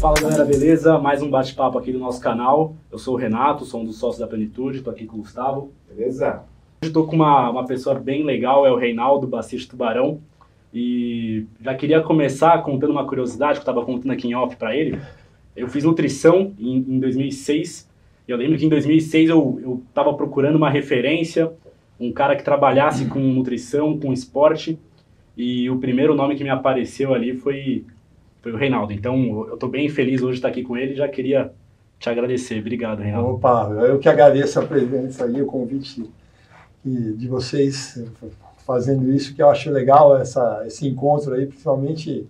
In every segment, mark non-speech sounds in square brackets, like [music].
Fala galera, beleza? Mais um bate-papo aqui do nosso canal. Eu sou o Renato, sou um dos sócios da Plenitude, estou aqui com o Gustavo. Beleza? Hoje estou com uma, uma pessoa bem legal, é o Reinaldo Baciste Tubarão. E já queria começar contando uma curiosidade que eu estava contando aqui em off para ele. Eu fiz nutrição em, em 2006. E eu lembro que em 2006 eu estava procurando uma referência, um cara que trabalhasse com nutrição, com esporte. E o primeiro nome que me apareceu ali foi, foi o Reinaldo. Então eu estou bem feliz hoje de estar aqui com ele. Já queria te agradecer. Obrigado, Reinaldo. Opa, eu que agradeço a presença aí, o convite de vocês fazendo isso, que eu acho legal essa, esse encontro aí, principalmente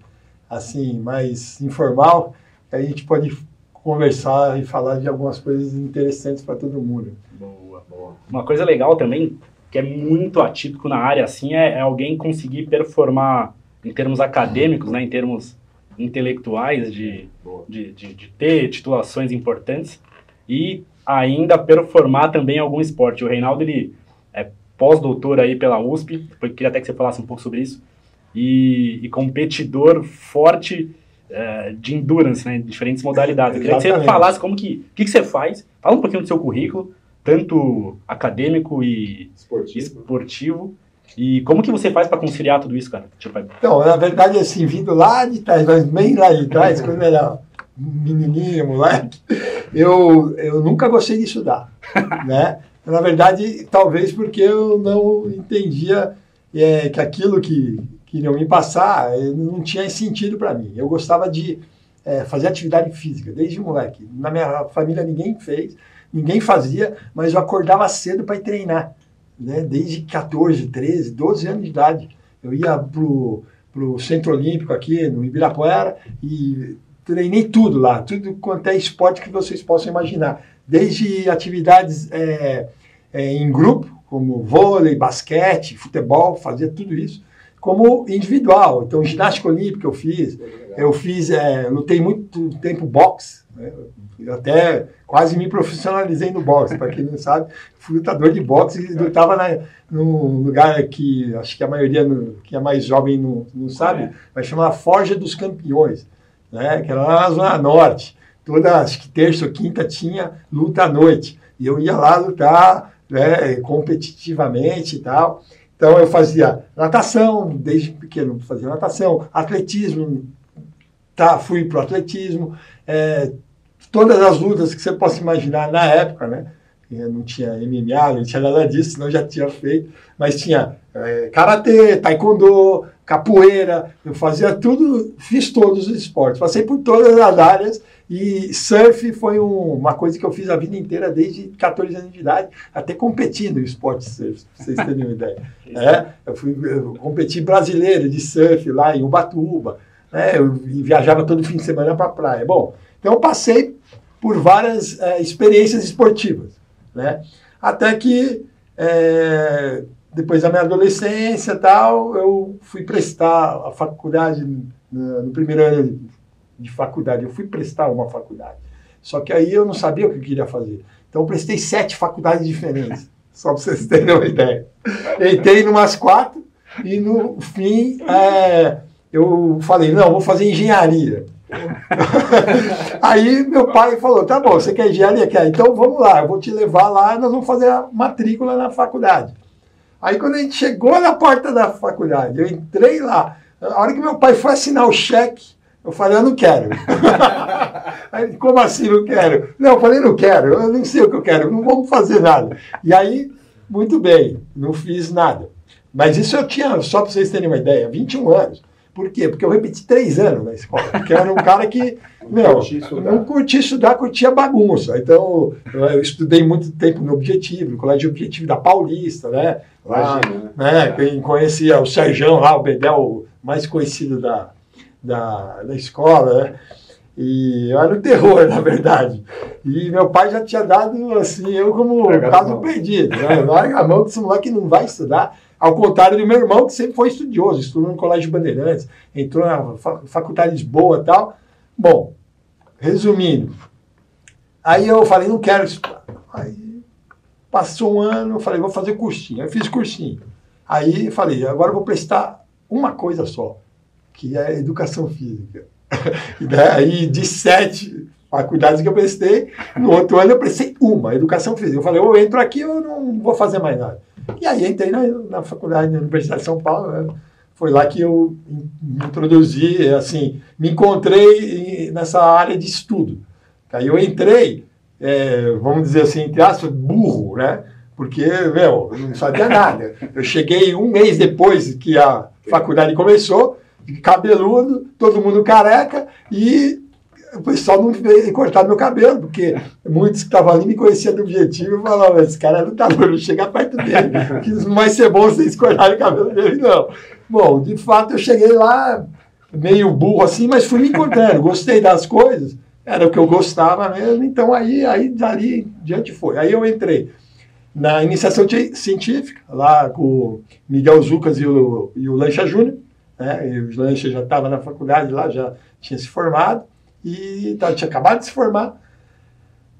assim, mais informal, que a gente pode conversar e falar de algumas coisas interessantes para todo mundo. Boa, boa. Uma coisa legal também, que é muito atípico na área, assim, é, é alguém conseguir performar em termos acadêmicos, né, em termos intelectuais, de, de, de, de ter titulações importantes e ainda performar também algum esporte. O Reinaldo, ele é pós-doutor aí pela USP, queria até que você falasse um pouco sobre isso, e, e competidor forte é, de endurance, né, diferentes modalidades. Eu queria que você falasse como que, o que, que você faz, fala um pouquinho do seu currículo, tanto acadêmico e esportivo, esportivo e como que você faz para conciliar tudo isso, cara? Tipo, então, na verdade, assim, vindo lá de trás, mas bem lá de trás, quando era menininho, moleque, eu, eu nunca gostei de estudar, [laughs] né? Na verdade, talvez porque eu não entendia é, que aquilo que queriam me passar eh, não tinha sentido para mim. Eu gostava de é, fazer atividade física, desde moleque. Na minha família ninguém fez, ninguém fazia, mas eu acordava cedo para ir treinar. Né? Desde 14, 13, 12 anos de idade. Eu ia pro, pro Centro Olímpico aqui no Ibirapuera e treinei tudo lá, tudo quanto é esporte que vocês possam imaginar. Desde atividades é, é, em grupo, como vôlei, basquete, futebol, fazia tudo isso, como individual. Então, ginástica olímpica eu fiz, eu fiz, é, lutei muito tempo boxe, né? até quase me profissionalizei no boxe, para quem não sabe, fui lutador de boxe e lutava na, num lugar que acho que a maioria no, que é mais jovem não, não sabe, vai chamar Forja dos Campeões né, que era lá na Zona Norte. Toda, acho que terça ou quinta tinha luta à noite. E eu ia lá lutar né, competitivamente e tal. Então eu fazia natação, desde pequeno fazia natação, atletismo, tá, fui para o atletismo, é, todas as lutas que você possa imaginar na época, né? Não tinha MMA, não tinha nada disso, senão já tinha feito, mas tinha é, karatê, taekwondo, capoeira, eu fazia tudo, fiz todos os esportes, passei por todas as áreas e surf foi um, uma coisa que eu fiz a vida inteira, desde 14 anos de idade, até competindo em esporte surf, pra vocês terem uma ideia. [laughs] É, eu fui eu competi brasileiro de surf lá em Ubatuba, né, eu viajava todo fim de semana para a praia. Bom, então eu passei por várias é, experiências esportivas, né, até que é, depois da minha adolescência tal, eu fui prestar a faculdade, no primeiro ano de faculdade, eu fui prestar uma faculdade. Só que aí eu não sabia o que eu queria fazer. Então eu prestei sete faculdades diferentes, [laughs] só para vocês terem uma ideia. Entrei em umas quatro e no fim é, eu falei, não, vou fazer engenharia. [laughs] Aí meu pai falou: tá bom, você quer engenharia? Quer? Então vamos lá, eu vou te levar lá, nós vamos fazer a matrícula na faculdade. Aí quando a gente chegou na porta da faculdade, eu entrei lá. A hora que meu pai foi assinar o cheque, eu falei, eu não quero. [laughs] aí, como assim não quero? Não, eu falei, não quero, eu não sei o que eu quero, não vamos fazer nada. E aí, muito bem, não fiz nada. Mas isso eu tinha, só para vocês terem uma ideia, 21 anos. Por quê? Porque eu repeti três anos na escola. Porque eu era um cara que, meu, não curtia estudar, curtia bagunça. Então, eu estudei muito tempo no Objetivo, no Colégio Objetivo da Paulista, né? Lá, né? Quem conhecia o Serjão lá, o Bedel, mais conhecido da, da, da escola, né? E eu era o terror, na verdade. E meu pai já tinha dado, assim, eu como caso perdido. Né? Larga a mão que esse moleque não vai estudar. Ao contrário do meu irmão, que sempre foi estudioso, estudou no Colégio Bandeirantes, entrou na faculdade de Lisboa e tal. Bom, resumindo, aí eu falei, não quero estudar. Aí passou um ano, eu falei, vou fazer cursinho. Aí fiz cursinho. Aí falei, agora eu vou prestar uma coisa só, que é educação física. [laughs] e daí, de sete faculdades que eu prestei, no outro ano eu prestei uma, educação física. Eu falei, eu entro aqui, eu não vou fazer mais nada. E aí entrei na, na faculdade da Universidade de São Paulo, né? foi lá que eu me introduzi, assim, me encontrei nessa área de estudo. Aí eu entrei, é, vamos dizer assim, entre aspas, burro, né? Porque, meu, eu não sabia nada. Eu cheguei um mês depois que a faculdade começou, cabeludo, todo mundo careca, e o pessoal não veio cortar meu cabelo, porque muitos que estavam ali me conheciam do objetivo e falavam, esse cara é lutador, não chega perto dele, que não vai ser bom vocês cortarem o cabelo dele, não. Bom, de fato, eu cheguei lá meio burro assim, mas fui me encontrando, gostei das coisas, era o que eu gostava mesmo, então aí, aí dali diante foi. Aí eu entrei na iniciação científica, lá com o Miguel Zucas e o, e o Lancha Júnior, né? E o Lancha já estava na faculdade lá, já tinha se formado, e tá, tinha acabado de se formar.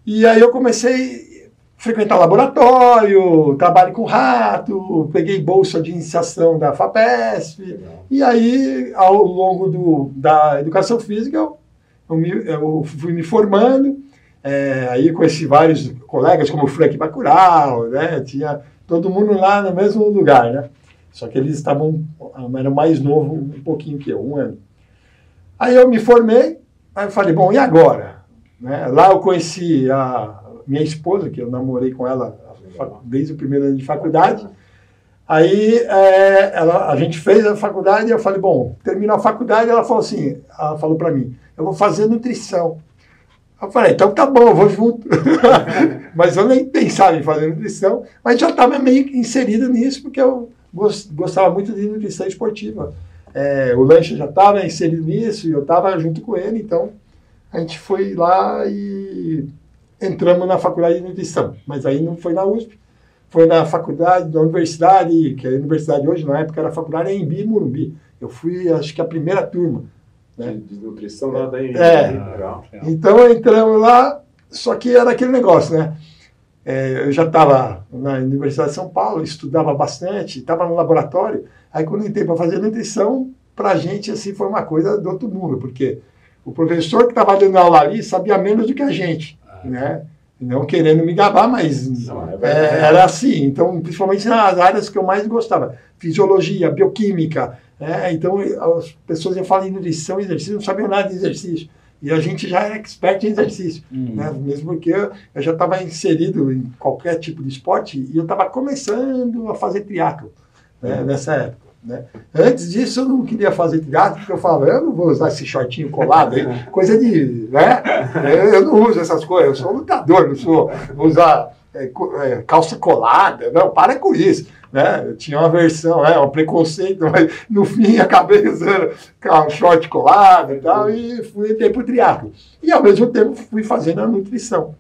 E aí eu comecei a frequentar laboratório, trabalho com rato, peguei bolsa de iniciação da FAPESP, e aí, ao longo do, da educação física, eu, eu, me, eu fui me formando, é, aí conheci vários colegas, como o Frank Bacurau, né? Tinha todo mundo lá no mesmo lugar, né? Só que eles estavam, eram mais novo um pouquinho que eu, um ano. Aí eu me formei, aí eu falei, bom, e agora? Né? Lá eu conheci a minha esposa, que eu namorei com ela desde o primeiro ano de faculdade. Aí é, ela, a gente fez a faculdade e eu falei, bom, terminou a faculdade, ela falou assim, ela falou para mim, eu vou fazer nutrição. Eu falei, então tá bom, eu vou junto. [laughs] mas eu nem pensava em fazer nutrição, mas já estava meio inserido nisso, porque eu gostava muito de nutrição esportiva. É, o lanche já estava inserido nisso e eu estava junto com ele, então a gente foi lá e entramos na faculdade de nutrição. Mas aí não foi na USP, foi na faculdade, da universidade, que é a universidade hoje, na época era a faculdade em Bi Morumbi. Eu fui, acho que a primeira turma. Né? De, de nutrição lá da É. Então entramos lá, só que era aquele negócio, né? É, eu já estava na Universidade de São Paulo, estudava bastante, estava no laboratório. Aí quando entrei para fazer nutrição, para a gente assim foi uma coisa do outro mundo, porque o professor que estava dando aula ali sabia menos do que a gente, ah. né? Não querendo me gabar, mas Não, é é, era assim. Então, principalmente nas áreas que eu mais gostava, fisiologia, bioquímica, é, então, as pessoas iam falar em nutrição exercício, não sabiam nada de exercício. E a gente já é expert em exercício, uhum. né? mesmo porque eu já estava inserido em qualquer tipo de esporte e eu estava começando a fazer triatlo né? uhum. nessa época. Né? Antes disso, eu não queria fazer triatlo, porque eu falava, eu não vou usar esse shortinho colado aí, [laughs] coisa de. Né? Eu não uso essas coisas, eu sou lutador, não sou. Vou usar é, é, calça colada, não, para com isso né? Eu tinha uma versão, é, um preconceito, [laughs] mas no fim acabei usando um short colado e tal, e fui para o triatlo. E ao mesmo tempo fui fazendo a nutrição.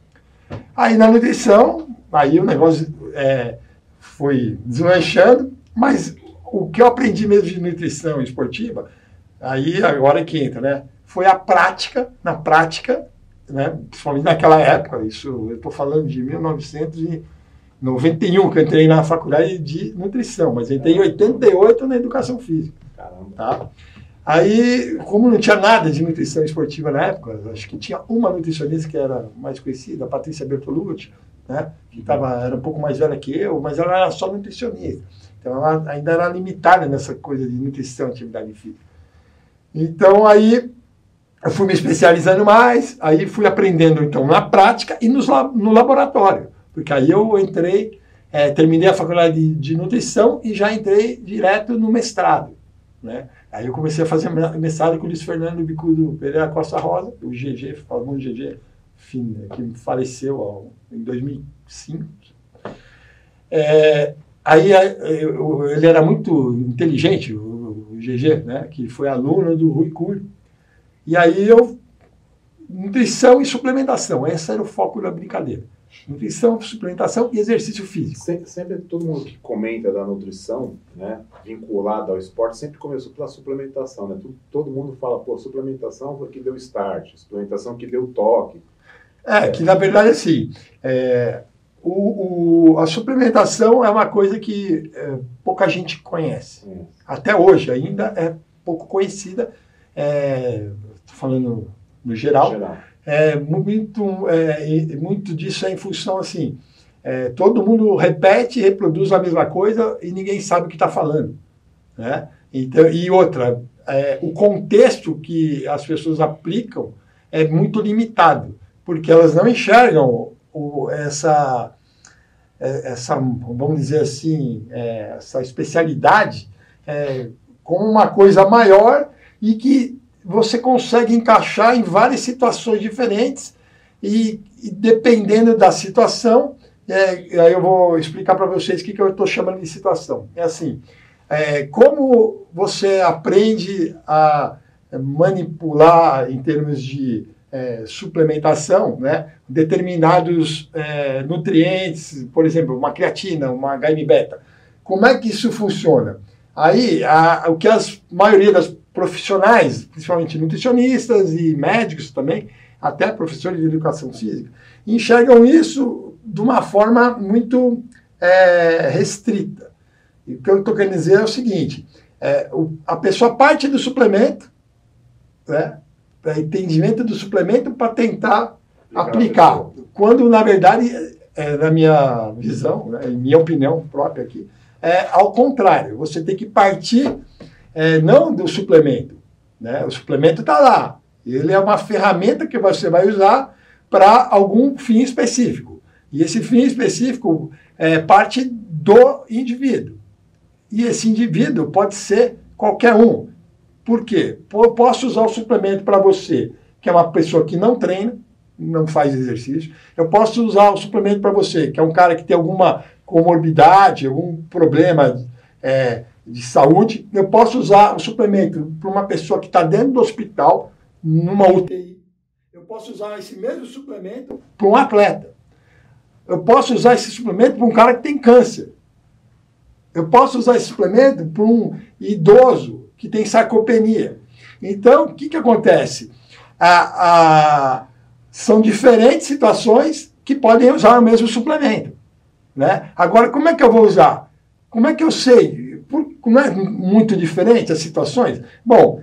Aí na nutrição, aí o negócio é, foi deslanchando, mas o que eu aprendi mesmo de nutrição esportiva, aí agora que entra, né? Foi a prática, na prática, né? Principalmente naquela época, isso eu estou falando de 1900 e 91 que eu entrei na faculdade de nutrição, mas entrei em 88 na educação física. Caramba. Tá? Aí, como não tinha nada de nutrição esportiva na época, acho que tinha uma nutricionista que era mais conhecida, a Patrícia Bertolucci, né? que tava, era um pouco mais velha que eu, mas ela era só nutricionista. Então, ela ainda era limitada nessa coisa de nutrição, atividade física. Então, aí, eu fui me especializando mais, aí fui aprendendo, então, na prática e nos, no laboratório. Porque aí eu entrei, é, terminei a faculdade de, de, nutrição e já entrei direto no mestrado. Né? Aí eu comecei a fazer mestrado com o Luiz Fernando Bicudo Pereira Costa Rosa, o GG, famoso GG, né, que faleceu em 2005. É, aí eu, ele era muito inteligente, o, o GG, né, que foi aluno do Rui Cury. E aí eu, nutrição e suplementação, esse era o foco da brincadeira. Nutrição, suplementação e exercício físico. Sempre, sempre, todo mundo que comenta da nutrição, né, vinculada ao esporte, sempre começou pela suplementação, né? Todo, todo mundo fala, pô, suplementação foi que deu start, suplementação que deu toque. É, que na verdade, assim, é, o, o, a suplementação é uma coisa que é, pouca gente conhece. Hum. Até hoje ainda é pouco conhecida. Estou é, falando no geral. geral. É, muito, é, muito disso é em função assim. É, todo mundo repete reproduz a mesma coisa e ninguém sabe o que está falando. Né? Então, e outra, é, o contexto que as pessoas aplicam é muito limitado, porque elas não enxergam o, essa, é, essa, vamos dizer assim, é, essa especialidade é, como uma coisa maior e que você consegue encaixar em várias situações diferentes e, e dependendo da situação, é, aí eu vou explicar para vocês o que, que eu estou chamando de situação. É assim, é, como você aprende a manipular em termos de é, suplementação, né, determinados é, nutrientes, por exemplo, uma creatina, uma HM-beta. Como é que isso funciona? Aí, a, o que a maioria das profissionais, principalmente nutricionistas e médicos também, até professores de educação física, enxergam isso de uma forma muito é, restrita. E o que eu estou querendo dizer é o seguinte: é, o, a pessoa parte do suplemento, né, entendimento do suplemento para tentar aplicar, quando na verdade, é, na minha visão, né, em minha opinião própria aqui, é ao contrário. Você tem que partir é, não do suplemento. Né? O suplemento está lá. Ele é uma ferramenta que você vai usar para algum fim específico. E esse fim específico é parte do indivíduo. E esse indivíduo pode ser qualquer um. Por quê? Eu posso usar o suplemento para você, que é uma pessoa que não treina, não faz exercício. Eu posso usar o suplemento para você, que é um cara que tem alguma comorbidade, algum problema é, de saúde. Eu posso usar o suplemento para uma pessoa que está dentro do hospital, numa UTI. Eu posso usar esse mesmo suplemento para um atleta. Eu posso usar esse suplemento para um cara que tem câncer. Eu posso usar esse suplemento para um idoso que tem sarcopenia. Então, o que, que acontece? A, a, são diferentes situações que podem usar o mesmo suplemento. Né? Agora, como é que eu vou usar? Como é que eu sei? Não é muito diferente as situações? Bom,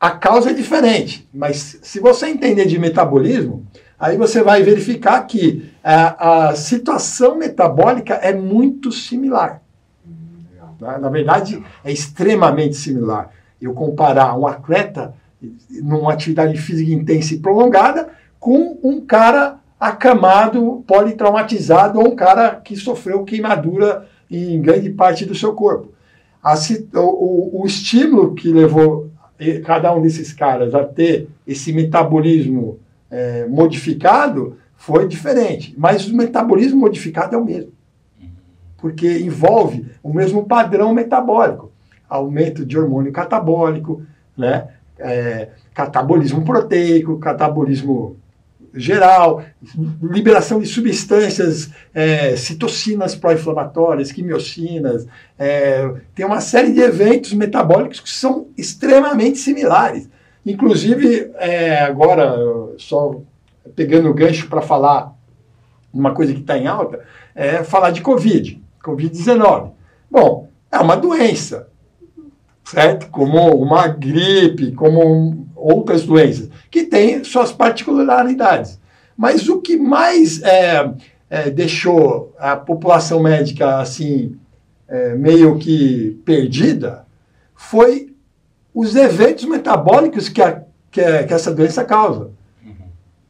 a causa é diferente, mas se você entender de metabolismo, aí você vai verificar que a, a situação metabólica é muito similar. Na, na verdade, é extremamente similar. Eu comparar um atleta numa atividade física intensa e prolongada com um cara acamado, politraumatizado ou um cara que sofreu queimadura em grande parte do seu corpo. A, o, o, estímulo que levou cada um desses caras a ter esse metabolismo é, modificado foi diferente, mas o metabolismo modificado é o mesmo porque envolve o mesmo padrão metabólico. Aumento de hormônio catabólico, né? É, catabolismo proteico, catabolismo geral, liberação de substâncias, é, citocinas pró-inflamatórias, quimiocinas, é, tem uma série de eventos metabólicos que são extremamente similares. Inclusive, é, agora, só pegando o gancho para falar uma coisa que está em alta, é falar de Covid. Covid-19. Bom, é uma doença, certo? Como uma gripe, como outras doenças, que tem suas particularidades. Mas o que mais é, é, deixou a população médica assim, é, meio que perdida, foi os eventos metabólicos que, a, que, a, que essa doença causa. Uhum.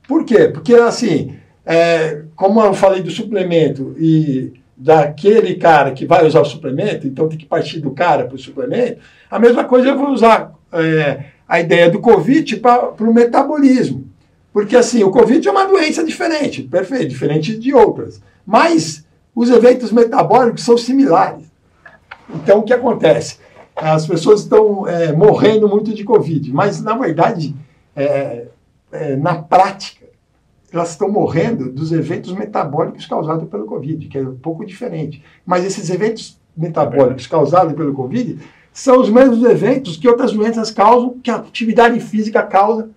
Por quê? Porque, assim, é, como eu falei do suplemento e daquele cara que vai usar o suplemento, então tem que partir do cara para o suplemento. A mesma coisa eu vou usar é, a ideia do Covid para o metabolismo. Porque assim, o Covid é uma doença diferente, perfeito, diferente de outras. Mas os eventos metabólicos são similares. Então o que acontece? As pessoas estão é, morrendo muito de Covid, mas na verdade, é, é na prática, elas estão morrendo dos eventos metabólicos causados pelo Covid, que é um pouco diferente. Mas esses eventos metabólicos causados pelo Covid são os mesmos eventos que outras doenças causam, que a atividade física causa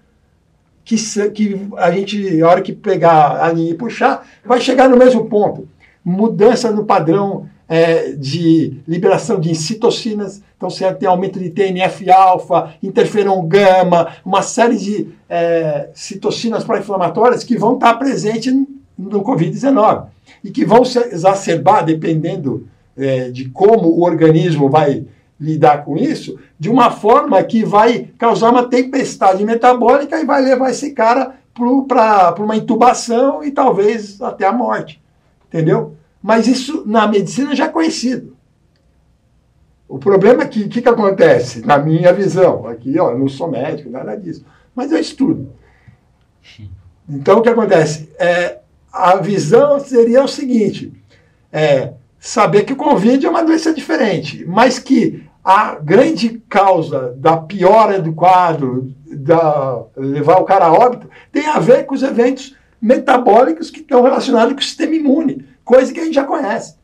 que, que a gente, a hora que pegar a linha e puxar, vai chegar no mesmo ponto. Mudança no padrão é, de liberação de citocinas, então você tem aumento de TNF-alfa, interferon gama, uma série de é, citocinas pró-inflamatórias que vão estar presentes no Covid-19 e que vão se exacerbar, dependendo é, de como o organismo vai lidar com isso, de uma forma que vai causar uma tempestade metabólica e vai levar esse cara para uma intubação e talvez até a morte. Entendeu? Mas isso na medicina já é conhecido. O problema é que o que, que acontece, na minha visão, aqui ó, eu não sou médico, nada disso, mas eu estudo. Então o que acontece? É, a visão seria o seguinte: é, saber que o Covid é uma doença diferente, mas que a grande causa da piora do quadro, da levar o cara a óbito, tem a ver com os eventos metabólicos que estão relacionados com o sistema imune, coisa que a gente já conhece.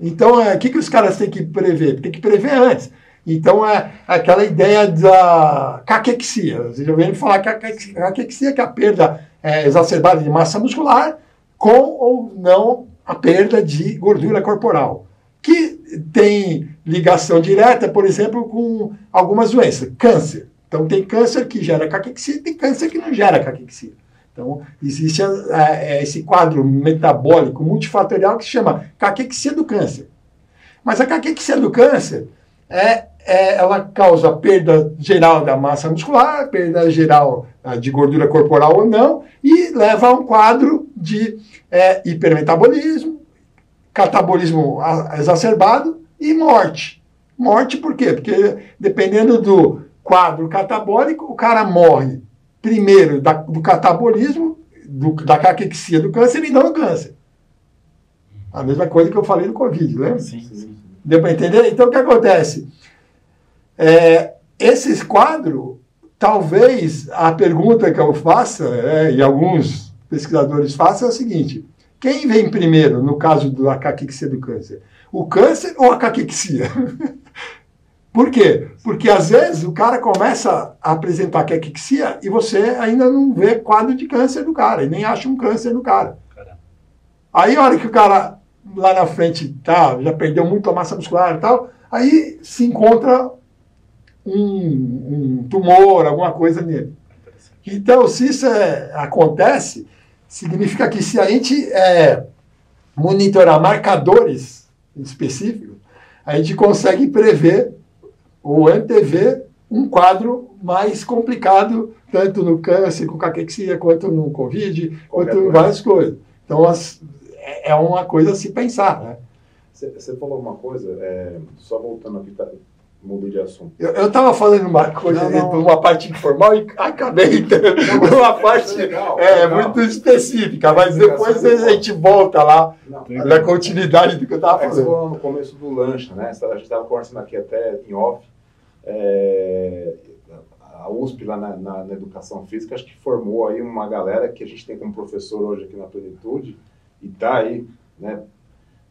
Então, é, o que, que os caras têm que prever? Tem que prever antes. Então, é aquela ideia da caquexia. Vocês já ouviram falar que a caquexia, que é a perda é, exacerbada de massa muscular, com ou não a perda de gordura corporal. Que tem ligação direta, por exemplo, com algumas doenças. Câncer. Então, tem câncer que gera caquexia e tem câncer que não gera caquexia. Então, existe é, esse quadro metabólico multifatorial que se chama caquexia do câncer. Mas a caquexia do câncer é, é, ela causa perda geral da massa muscular, perda geral uh, de gordura corporal ou não, e leva a um quadro de é, hipermetabolismo, catabolismo exacerbado e morte. Morte por quê? Porque dependendo do quadro catabólico, o cara morre primeiro da, do catabolismo, do, da caquexia do câncer e não do câncer. A mesma coisa que eu falei do Covid, lembra? Sim, sim. Deu para entender? Então, o que acontece? É, esses quadros, talvez a pergunta que eu faça, é, e alguns pesquisadores façam, é o seguinte: quem vem primeiro no caso da caquexia do câncer? O câncer ou a caquexia? [laughs] Por quê? Porque às vezes o cara começa a apresentar caquexia e você ainda não vê quadro de câncer do cara, e nem acha um câncer no cara. Aí a hora que o cara lá na frente tá, já perdeu muito a massa muscular e tal, aí se encontra um, um tumor, alguma coisa nele. Então, se isso é, acontece, significa que se a gente é, monitorar marcadores específicos, a gente consegue prever ou antever um quadro mais complicado, tanto no câncer com caquexia, quanto no Covid, Qualquer quanto em várias coisas. Então, as, é, é uma coisa a se pensar. Né? Você falou uma coisa, é, só voltando aqui, tá, mudei de assunto. Eu estava falando uma coisa, não, não. uma parte informal e acabei entrando numa parte é, legal, é, legal. muito específica, mas depois a gente volta lá não, na continuidade do que eu estava é falando. É no começo do lanche, né? A gente estava conversando aqui até em off é, a USP lá na, na, na, educação física acho que formou aí uma galera que a gente tem como professor hoje aqui na Plenitude e tá aí, né?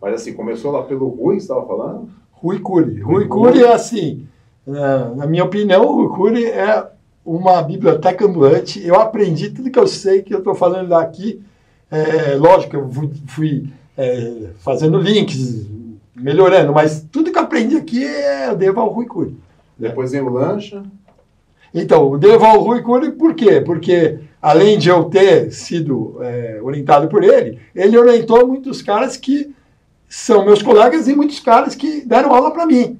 Mas assim, começou lá pelo Rui, você estava falando? Rui Cury. Rui Cury é assim, é, na minha opinião, o Rui Cury é uma biblioteca ambulante. Eu aprendi tudo que eu sei que eu estou falando aqui. É, lógico, eu fui, fui é, fazendo links, melhorando, mas tudo que eu aprendi aqui é, eu devo ao Rui Cury. Depois vem o lancha. Então, o Deval Rui Cury, por quê? Porque, além de eu ter sido é, orientado por ele, ele orientou muitos caras que são meus colegas e muitos caras que deram aula para mim.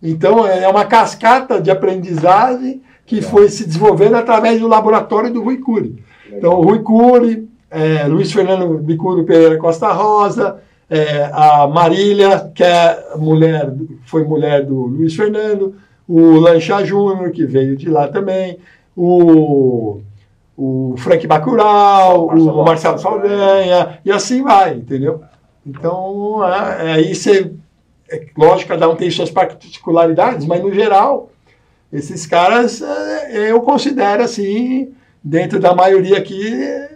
Então, é uma cascata de aprendizagem que Legal. foi se desenvolvendo através do laboratório do Rui Cury. Então, o Rui Cury, é, Luiz Fernando Bicuro Pereira Costa Rosa, é, a Marília, que é mulher, foi mulher do Luiz Fernando, o Lancha Júnior, que veio de lá também, o, o Frank Bacurau, o Marcelo Saldanha, e assim vai, entendeu? Então, é, aí você. É, lógico, cada um tem suas particularidades, mas no geral, esses caras é, eu considero assim, dentro da maioria aqui,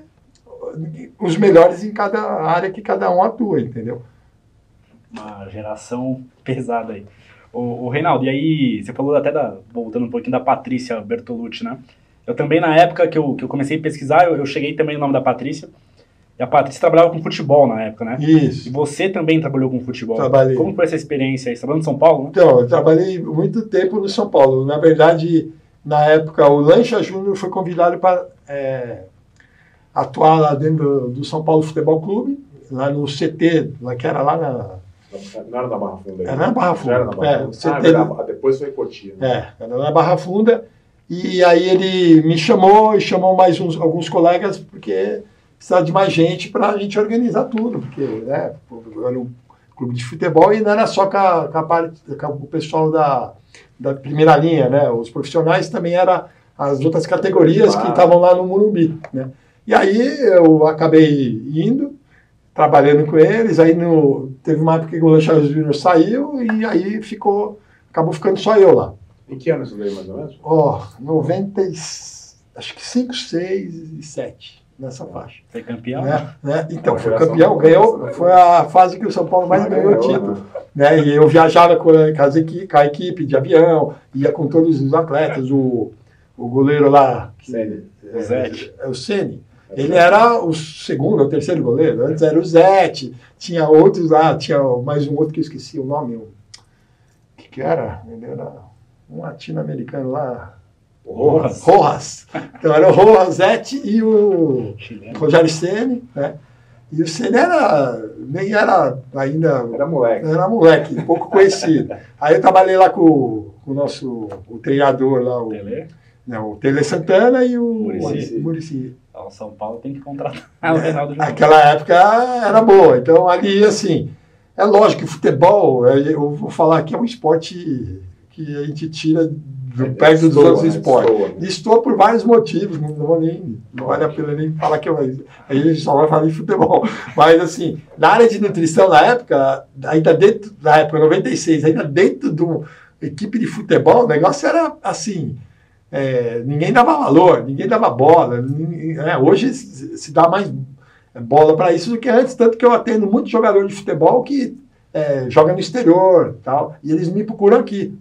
os melhores em cada área que cada um atua, entendeu? Uma geração pesada aí. O, o Reinaldo, e aí você falou até da, voltando um pouquinho da Patrícia Bertolucci, né? Eu também, na época que eu, que eu comecei a pesquisar, eu, eu cheguei também no nome da Patrícia. E a Patrícia trabalhava com futebol na época, né? Isso. E você também trabalhou com futebol. Trabalhei. Como foi essa experiência aí? Você trabalhando em São Paulo, né? Então, eu trabalhei muito tempo no São Paulo. Na verdade, na época, o Lancha Júnior foi convidado para é, atuar lá dentro do São Paulo Futebol Clube, lá no CT, lá que era lá na. Não era na Barra Funda. Era na Barra Funda. Era na Barra É, Funda. você Ah, teve- era- depois foi Cotia. Né? É, era na Barra Funda. E aí ele me chamou e chamou mais uns, alguns colegas, porque precisava de mais gente para a gente organizar tudo, porque né, era um clube de futebol e não era só com, a, com, a parte, com o pessoal da, da primeira linha, né? Os profissionais também eram as outras categorias que Claro. estavam lá no Morumbi, né? E aí eu acabei indo, trabalhando com eles, aí no, teve uma época que o Lancha Júnior saiu e aí ficou, acabou ficando só eu lá. Em que ano isso daí, mais ou menos? Ó, 90, e- acho que 5, 6 e 7, nessa faixa. Foi campeão? Né? Né? Então, foi campeão, ganhou, foi a fase que o São Paulo mais ganhou Ganhou, título. né? E eu viajava com, com, as equi- com a equipe de avião, ia com todos os atletas, o, o goleiro lá, que- Sene. O Zete. é o Ceni. Ele era o segundo ou terceiro goleiro. Antes era o Zete, tinha outros lá, tinha mais um outro que eu esqueci o nome. O que, que era? Ele era um latino-americano lá. Rojas. Rojas. Então era o Rojas, Zete e o. Rogério Ceni, né? E o Ceni era, nem era ainda, Era moleque. era moleque, pouco conhecido. Aí eu trabalhei lá com, com o nosso o treinador lá, o. né, o Tele Santana e o Muricy. Muricy. O São Paulo tem que contratar [laughs] o [laughs] Reinaldo Júnior. Aquela época era boa. Então, ali, assim, é lógico que futebol, é, eu vou falar que é um esporte que a gente tira do É, perto dos outros né? esportes. Destoa, né? Estou por vários motivos, não, vou nem, não vale a pena nem falar que eu. Aí a gente só vai falar de futebol. [laughs] Mas, assim, na área de nutrição, na época, ainda dentro, na época, 96, ainda dentro de uma equipe de futebol, o negócio era assim. É, ninguém dava valor, ninguém dava bola. né? Hoje se dá mais bola para isso do que antes, tanto que eu atendo muitos jogadores de futebol que é, jogam no exterior tal, e eles me procuram aqui.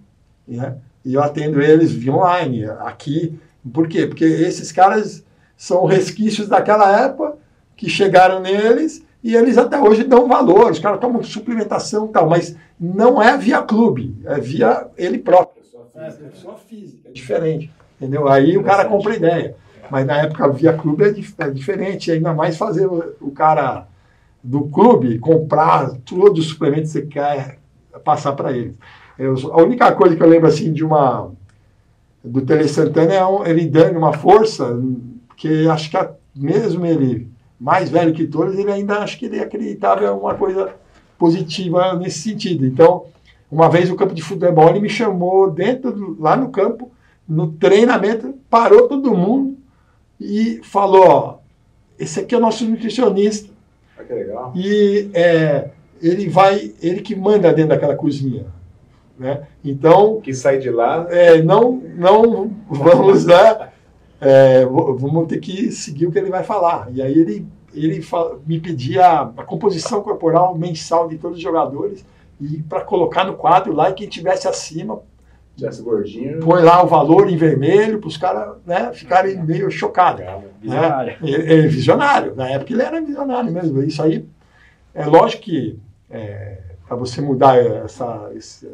Né? E eu atendo eles via online, aqui. Por quê? Porque esses caras são resquícios daquela época que chegaram neles e eles até hoje dão valor. Os caras tomam suplementação e tal, mas não é via clube, é via ele próprio. É, pessoa física, é diferente. Entendeu? Aí o cara compra ideia. Mas na época via clube é, dif- é diferente, ainda mais fazer o, o cara do clube comprar todos os suplementos que você quer passar para ele. Eu- a única coisa que eu lembro assim de uma do Tele Santana é um- ele dando uma força que acho que a- mesmo ele mais velho que todos, ele ainda acho que ele acreditava em uma coisa positiva nesse sentido. Então, uma vez o campo de futebol ele me chamou dentro do- lá no campo, no treinamento, parou todo mundo e falou: ó, esse aqui é o nosso nutricionista Ah, que legal. e é, ele vai, ele que manda dentro daquela cozinha, né? Então Quis sair de lá. é, não, não vamos lá, é, vamos ter que seguir o que ele vai falar. E aí ele, ele me pedia a, a composição corporal mensal de todos os jogadores e para colocar no quadro lá e quem tivesse acima Tivesse gordinho. põe lá o valor em vermelho para os caras né, ficarem meio chocados. Né? Visionário. É, é, é visionário. Na época ele era visionário mesmo. Isso aí, é lógico que para você mudar essa, essa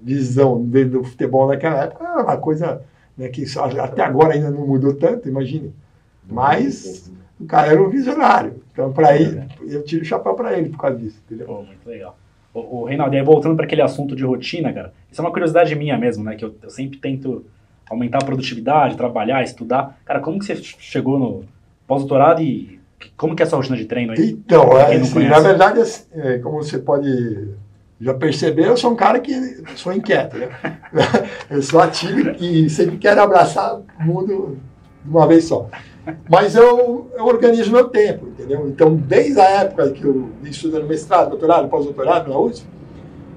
visão do futebol naquela época, é uma coisa né, que até agora ainda não mudou tanto, imagine. Mas o cara era um visionário. Então, para ele, eu tiro o chapéu para ele por causa disso. Entendeu? Pô, muito legal. O, o Reinaldo, e aí voltando para aquele assunto de rotina, cara, isso é uma curiosidade minha mesmo, né? Que eu, eu sempre tento aumentar a produtividade, trabalhar, estudar. Cara, como que você chegou no pós-doutorado e como que é a sua rotina de treino aí? Então, é, assim, na verdade, assim, é, como você pode já perceber, eu sou um cara que sou inquieto, né? [laughs] Eu sou ativo e sempre quero abraçar o mundo de uma vez só. Mas eu, eu organizo meu tempo, entendeu? Então, desde a época que eu estudando mestrado, doutorado, pós-doutorado na USP,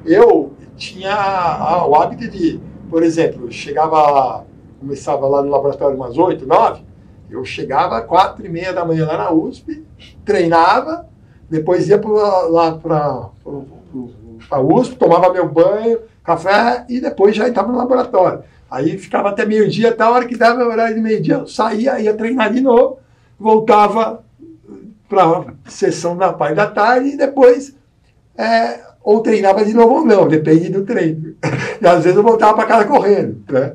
eu tinha a- o hábito de, por exemplo, chegava lá, começava lá no laboratório umas 8, 9, eu chegava às quatro e meia da manhã lá na USP, treinava, depois ia pra, lá para a USP, tomava meu banho, café e depois já estava no laboratório. Aí ficava até meio-dia, até a hora que dava o horário de meio-dia, eu saía, ia treinar de novo, voltava para a sessão da parte da tarde e depois é, ou treinava de novo ou não, depende do treino. [laughs] E às vezes eu voltava para casa correndo. Né?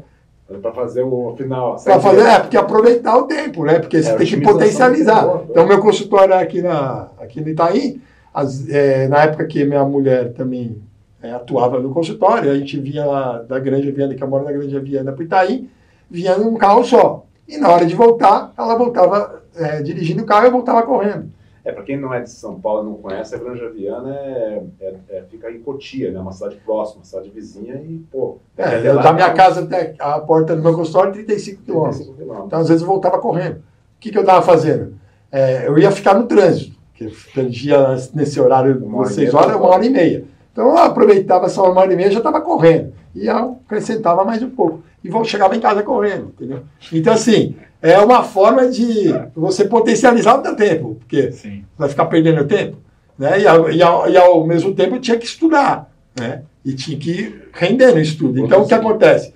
Para fazer o final. Para fazer, é, porque aproveitar o tempo, né? Porque você é, tem que potencializar. Boa, então, meu consultório aqui, na, aqui no Itaim, as, é, na época que minha mulher também é, atuava no consultório, a gente vinha lá da Grande Viana, que eu moro na Grande Viana, para Itaim, vinha num carro só. E na hora de voltar, ela voltava é, dirigindo o carro e eu voltava correndo. É, para quem não é de São Paulo e não conhece, a Granja Viana é, é, é, fica em Cotia, né? Uma cidade próxima, uma cidade vizinha e, pô... É, da minha casa até a porta do meu consultório, 35 quilômetros. Então, às vezes, eu voltava correndo. O que, que eu estava fazendo? É, eu ia ficar no trânsito, que perdia nesse horário, uma hora seis horas, uma hora e meia. Então, eu aproveitava essa uma hora e meia já estava correndo. E eu acrescentava mais um pouco. E chegava em casa correndo, entendeu? Então, assim, é uma forma de você potencializar o seu tempo, porque Sim. vai ficar perdendo tempo, né? E ao, e, ao, e ao, mesmo tempo tinha que estudar, né? E tinha que render no estudo. Então, o que acontece?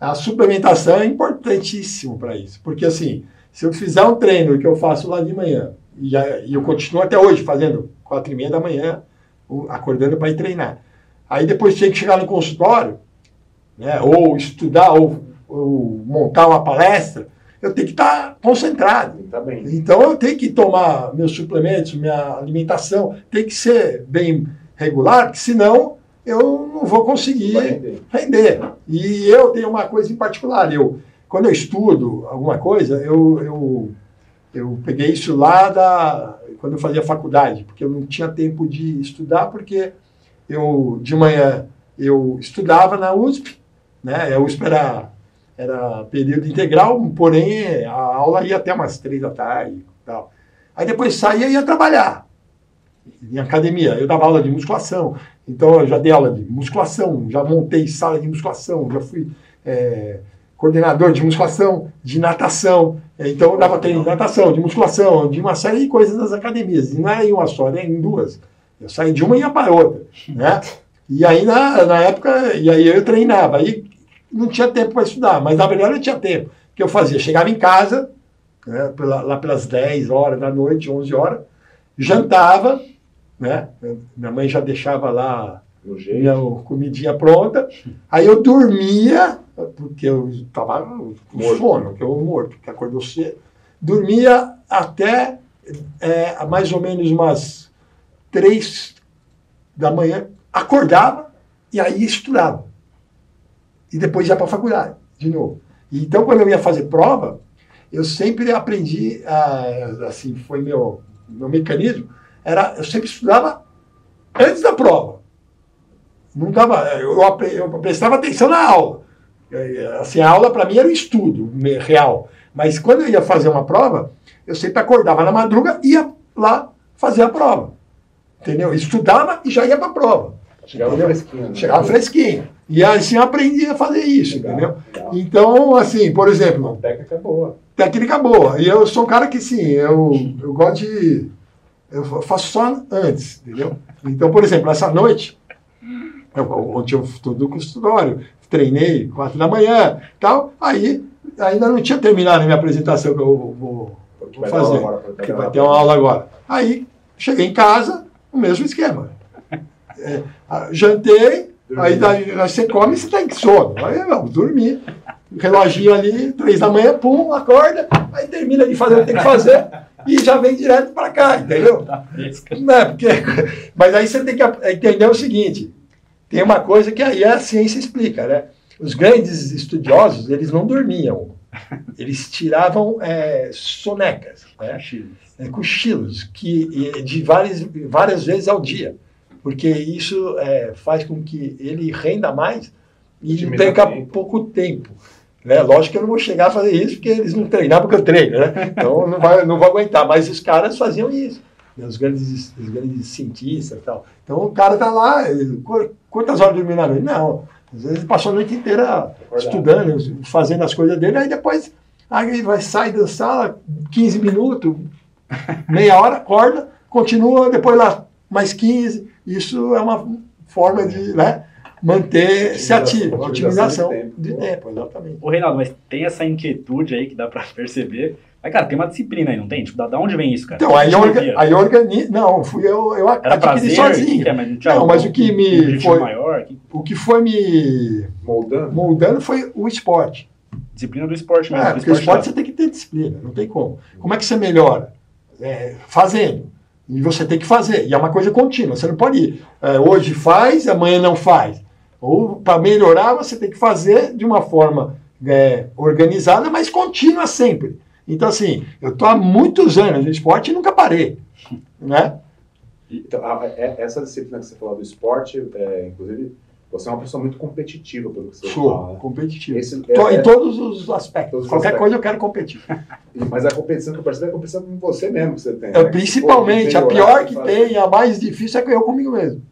A suplementação é importantíssimo para isso, porque assim, se eu fizer um treino que eu faço lá de manhã, e eu continuo até hoje fazendo quatro e meia da manhã, acordando para ir treinar. Aí depois tinha que chegar no consultório, né? Ou estudar, ou, ou montar uma palestra eu tenho que estar concentrado. Tá então eu tenho que tomar meus suplementos, minha alimentação, tem que ser bem regular, porque senão eu não vou conseguir render. render. E eu tenho uma coisa em particular, eu quando eu estudo alguma coisa, eu, eu, eu peguei isso lá da, quando eu fazia faculdade, porque eu não tinha tempo de estudar, porque eu de manhã eu estudava na USP, né? A USP era era período integral, porém a aula ia até umas três da tarde. Tal. Aí depois saía e ia trabalhar em academia. Eu dava aula de musculação, então eu já dei aula de musculação, já montei sala de musculação, já fui é, coordenador de musculação, de natação. Então eu dava treino de natação, de musculação, de uma série de coisas nas academias. E não era em uma só, era em duas. Eu saí de uma e ia para outra. Né? [laughs] E aí, na, na época, e aí eu treinava. Aí não tinha tempo para estudar, mas na verdade eu tinha tempo. O que eu fazia? Chegava em casa, né, pela, lá pelas 10 horas da noite, 11 horas, jantava, né? Minha mãe já deixava lá minha comidinha pronta. Aí eu dormia, porque eu estava com sono, que eu morto, porque acordou cedo. Dormia até é, mais ou menos umas três da manhã, acordava e aí estudava e depois ia para a faculdade, de novo. Então, quando eu ia fazer prova, eu sempre aprendi, a, assim, foi meu, meu mecanismo, era, eu sempre estudava antes da prova. Não dava, eu, eu prestava atenção na aula. Assim, a aula para mim era um estudo real. Mas quando eu ia fazer uma prova, eu sempre acordava na madruga e ia lá fazer a prova. Entendeu? Estudava e já ia para a prova. Chegava entendeu? fresquinho. Né? Chegava fresquinho. E assim eu aprendi a fazer isso, legal, entendeu? Legal. Então, assim, por exemplo. técnica boa. Técnica boa. E eu sou um cara que, sim, eu, eu gosto de. Eu faço só antes, entendeu? Então, por exemplo, essa noite, eu, ontem eu fui do consultório, treinei quatro da manhã tal, aí ainda não tinha terminado a minha apresentação que eu vou, vou fazer. Agora, que vai ter uma aula agora. Aí cheguei em casa, o mesmo esquema. [laughs] É, jantei, Aí daí, você come e você tem sono. Aí vamos dormir. Reloginho ali, três da manhã, pum, acorda, aí termina de fazer o que tem que fazer e já vem direto para cá, entendeu? Não é, porque, [laughs] mas aí você tem que entender o seguinte: tem uma coisa que aí a ciência explica, né? Os grandes estudiosos, eles não dormiam, eles tiravam é, sonecas, né? É, cochilos, que, de várias, várias vezes ao dia porque isso é, faz com que ele renda mais e perca pouco tempo. Né? Lógico que eu não vou chegar a fazer isso porque eles não treinaram porque eu treino, né? [laughs] Então não, vai, não vou aguentar, mas os caras faziam isso. Né? Os, grandes, os grandes cientistas e tal. Então o cara tá lá, quantas horas dormiu na noite? Não, às vezes ele passou a noite inteira estudando, fazendo as coisas dele, aí depois aí ele vai sair da sala, 15 minutos, [laughs] meia hora, acorda, continua, depois lá mais 15, isso é uma forma de. Né? manter-se ativo, Otimização de tempo. de tempo, exatamente. Ô, Reinaldo, mas tem essa inquietude aí que dá pra [laughs] perceber. Mas, cara, tem uma disciplina aí, não tem? Tipo, da, da onde vem isso, cara? Então, aí, Você orga, aí organi... Não, fui eu, eu Era adquiri prazer? sozinho. Que é, mas não, tinha Não, mas o que me foi- maior, que O que foi me Moldando? moldando foi o esporte. disciplina do esporte mesmo. É, porque o esporte da- você tem que ter disciplina, não tem como. Como é que você melhora? É, fazendo. E você tem que fazer. E é uma coisa contínua. Você não pode ir, é, hoje faz, amanhã não faz. Ou para melhorar, você tem que fazer de uma forma é, organizada, mas contínua sempre. Então, assim, eu estou há muitos anos no esporte e nunca parei. Né? Então, é- essa disciplina que você falou do esporte, é, inclusive, você é uma pessoa muito competitiva, pelo que você Sou fala. né? competitivo. Esse- Tô- é- em todos os aspectos. Todos os Qualquer aspectos. coisa eu quero competir. Mas a competição que eu percebo é a competição com você mesmo que você tem. É, né? principalmente, Pô, a pior que fazer- tem, a mais difícil é eu comigo mesmo.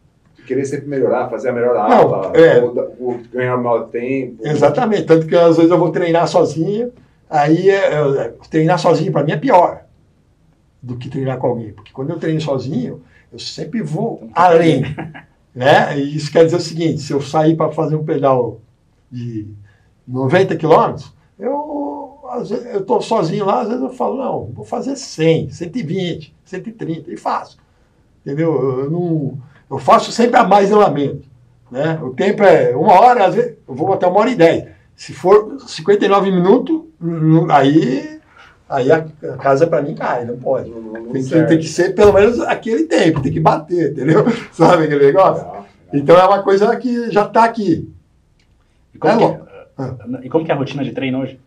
Querer sempre melhorar, fazer a melhor Não, aula, é. ou, ou ganhar o maior tempo. Exatamente, tanto que às vezes eu vou treinar sozinho, aí é, é, treinar sozinho para mim é pior do que treinar com alguém, porque quando eu treino sozinho, eu sempre vou além, [laughs] né? E isso quer dizer o seguinte, se eu sair para fazer um pedal de 90 quilômetros, eu às vezes, eu estou sozinho lá, às vezes eu falo, não, vou fazer 100, 120, 130, e faço, entendeu? Eu, eu não, eu faço sempre a mais não a menos. Né? O tempo é uma hora, às vezes eu vou até uma hora e dez. Se for 59 minutos, não- aí, aí a, casa para mim cai, não pode. Não- não- não Tem que, tem que ser pelo menos aquele tempo, tem que bater, entendeu? [laughs] Sabe aquele negócio? Legal. Então é uma coisa que já está aqui. E como, É que, louco. e como que é a rotina de treino hoje?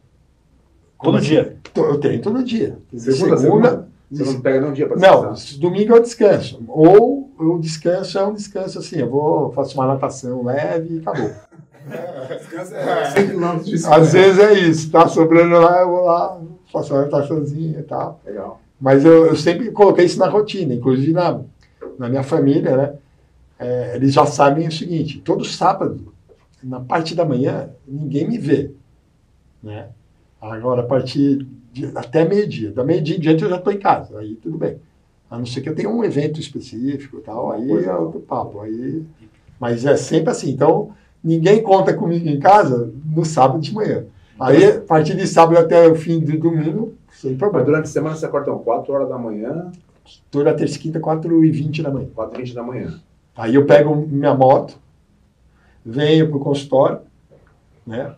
Como Todo assim? dia. Eu treino todo dia. Segunda, segunda, você não pega nenhum dia para Não, domingo eu descanso. Ou eu descanso, é um descanso assim, eu vou, faço uma natação leve e acabou. [laughs] É 100 km de Às vezes é isso, tá sobrando lá, eu vou lá, faço uma nataçãozinha e tal. Legal. Mas eu, eu sempre coloquei isso na rotina, inclusive na, na minha família, né? É, eles já sabem o seguinte, todo sábado, na parte da manhã, ninguém me vê. Né? Agora, a partir de, até meio-dia. Da meio-dia em diante eu já estou em casa, aí tudo bem. A não ser que eu tenha um evento específico e tal, aí é. é outro papo. Aí... Mas é sempre assim, então ninguém conta comigo em casa no sábado de manhã. Aí, a partir de sábado até o fim do domingo, sem Mas problema. durante a semana você acorda 4 horas da manhã, Toda terça e quinta, 4 e 20 da manhã. 4 e 20 da manhã. Aí eu pego minha moto, venho pro consultório, né?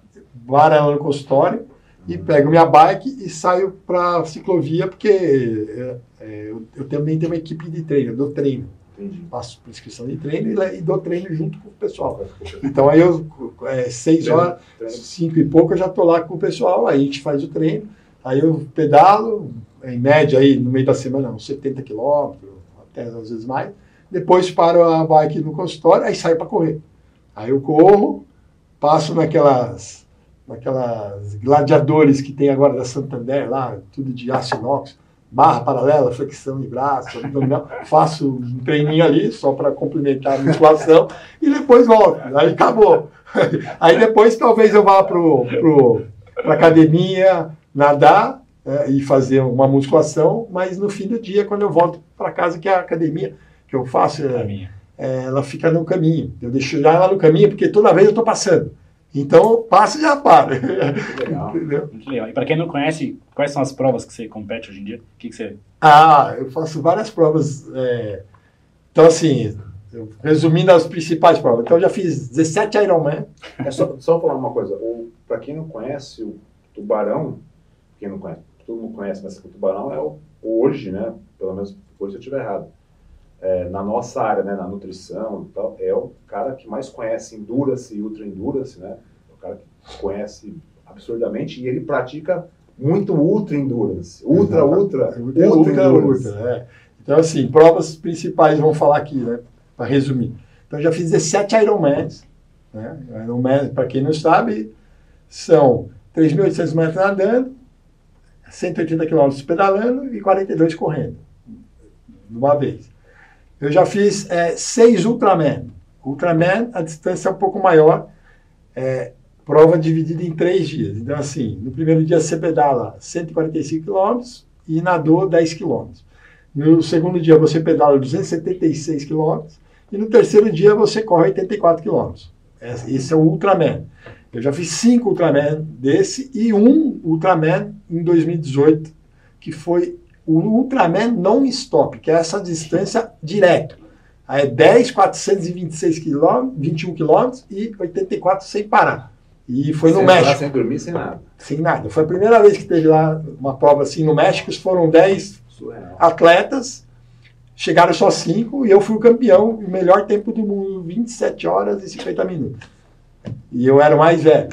Vara ela no consultório e pego minha bike e saio para ciclovia, porque é, é, eu, eu também tenho uma equipe de treino, eu dou treino. Entendi. Faço prescrição de treino e, e dou treino junto com o pessoal. Então aí eu, é, seis horas, Treino. cinco e pouco, eu já estou lá com o pessoal, aí a gente faz o treino, aí eu pedalo, em média aí, no meio da semana, uns 70 quilômetros, até às vezes mais. Depois paro a bike no consultório, aí saio para correr. Aí eu corro, passo naquelas, naquelas gladiadores que tem agora da Santander lá, tudo de aço inox, barra paralela, flexão de braço, abdominal, faço um treininho ali só para complementar a musculação e depois volto. Aí acabou. [laughs] Aí depois talvez eu vá pro, pro, pra academia, nadar é, e fazer uma musculação, mas no fim do dia, quando eu volto para casa, que é a academia que eu faço, é, é, ela fica no caminho. Eu deixo já ela no caminho, porque toda vez eu estou passando. Então eu passo e já paro. Legal. [laughs] Entendeu? Muito legal. E para quem não conhece, quais são as provas que você compete hoje em dia? O que, que você. Ah, eu faço várias provas. é, Então, assim, eu- resumindo as principais provas. Então, eu já fiz 17 Ironman. É só, só falar uma coisa. Para quem não conhece o tubarão, quem não conhece, todo mundo conhece, mas o tubarão é o, hoje, né? Pelo menos hoje se eu estiver errado. É, na nossa área, né, na nutrição e tal, é o cara que mais conhece endurance e ultra endurance, né? É o cara que conhece absurdamente e ele pratica muito ultra endurance, ultra Exato. ultra Ultra, ultra, ultra, endurance. ultra, é. Então, assim, provas principais, vamos falar aqui, né? Para resumir. Então, eu já fiz 17 Ironmans. Né? Ironman, para quem não sabe, são 3.800 metros nadando, 180 quilômetros pedalando e 42 correndo. De uma vez. Eu já fiz é, seis Ultraman. Ultraman, a distância é um pouco maior, é, prova dividida em três dias. Então, assim, no primeiro dia você pedala 145 quilômetros e nadou 10 quilômetros. No segundo dia você pedala 276 quilômetros e no terceiro dia você corre 84 quilômetros. Esse é o Ultraman. Eu já fiz cinco Ultraman desse e um Ultraman em 2018, que foi o Ultraman non-stop, que é essa distância direto. Aí é 10, 426 km, 21 km e 84 sem parar. E foi sem no México. Sem dormir, sem nada. Sem nada. Foi a primeira vez que teve lá uma prova assim no México. Foram 10 Surreal. atletas, chegaram só 5 e eu fui o campeão, o melhor tempo do mundo, 27 horas e 50 minutos. E eu era o mais velho.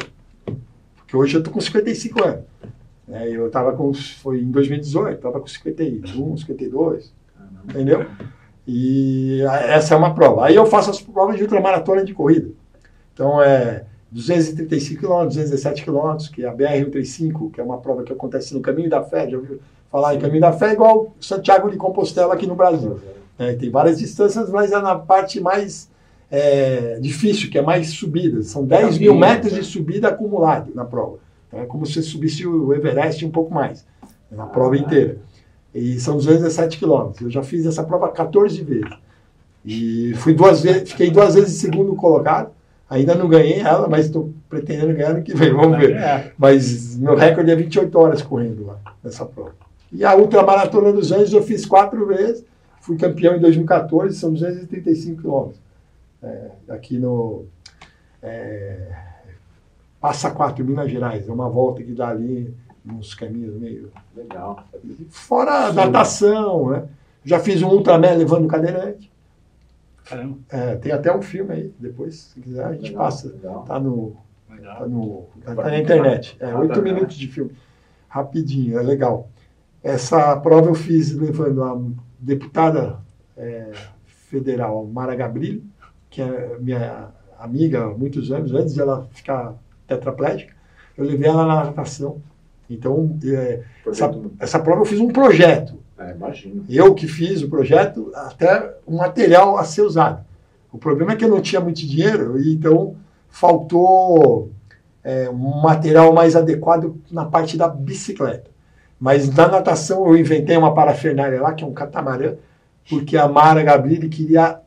Porque hoje eu tô com 55 anos. É, eu estava com. Foi em 2018, estava com 51, 52. Caramba. Entendeu? E essa é uma prova. Aí eu faço as provas de ultramaratona de corrida. Então é 235 km, 217 km, que é a BR-135, que é uma prova que acontece no Caminho da Fé. Já ouviu falar em Caminho da Fé? Igual Santiago de Compostela aqui no Brasil. É, tem várias distâncias, mas é na parte mais é, difícil, que é mais subida. São 10 mil metros de subida acumulado na prova. Então, é como se subisse o Everest um pouco mais, na prova inteira. E são 217 quilômetros. Eu já fiz essa prova 14 vezes. E fui duas vezes, fiquei duas vezes segundo colocado. Ainda não ganhei ela, mas estou pretendendo ganhar no que vem, [laughs] vamos ver. Mas meu recorde é 28 horas correndo lá, nessa prova. E a Ultramaratona dos Anjos eu fiz quatro vezes. Fui campeão em 2014, são 235 quilômetros é, aqui no é, Passa Quatro, Minas Gerais. É uma volta que dá ali uns caminhos meio. Legal. Fora a natação, né? Já fiz um Ultraman levando cadeirante. Caramba. É, tem até um filme aí, depois, se quiser, a gente legal, passa. Legal. Tá no. Tá, no, tá na internet. É, oito minutos de filme. Rapidinho, é legal. Essa prova eu fiz levando a deputada é, federal Mara Gabrilli, que é minha amiga há muitos anos, antes de ela ficar tetraplégica, eu levei ela na natação. Então, é, essa, essa, prova eu fiz um projeto. É, imagino. Eu que fiz o projeto, até o material a ser usado. O problema é que eu não tinha muito dinheiro, e então faltou é, um material mais adequado na parte da bicicleta. Mas na natação eu inventei uma parafernália lá, que é um catamarã, porque a Mara Gabriele queria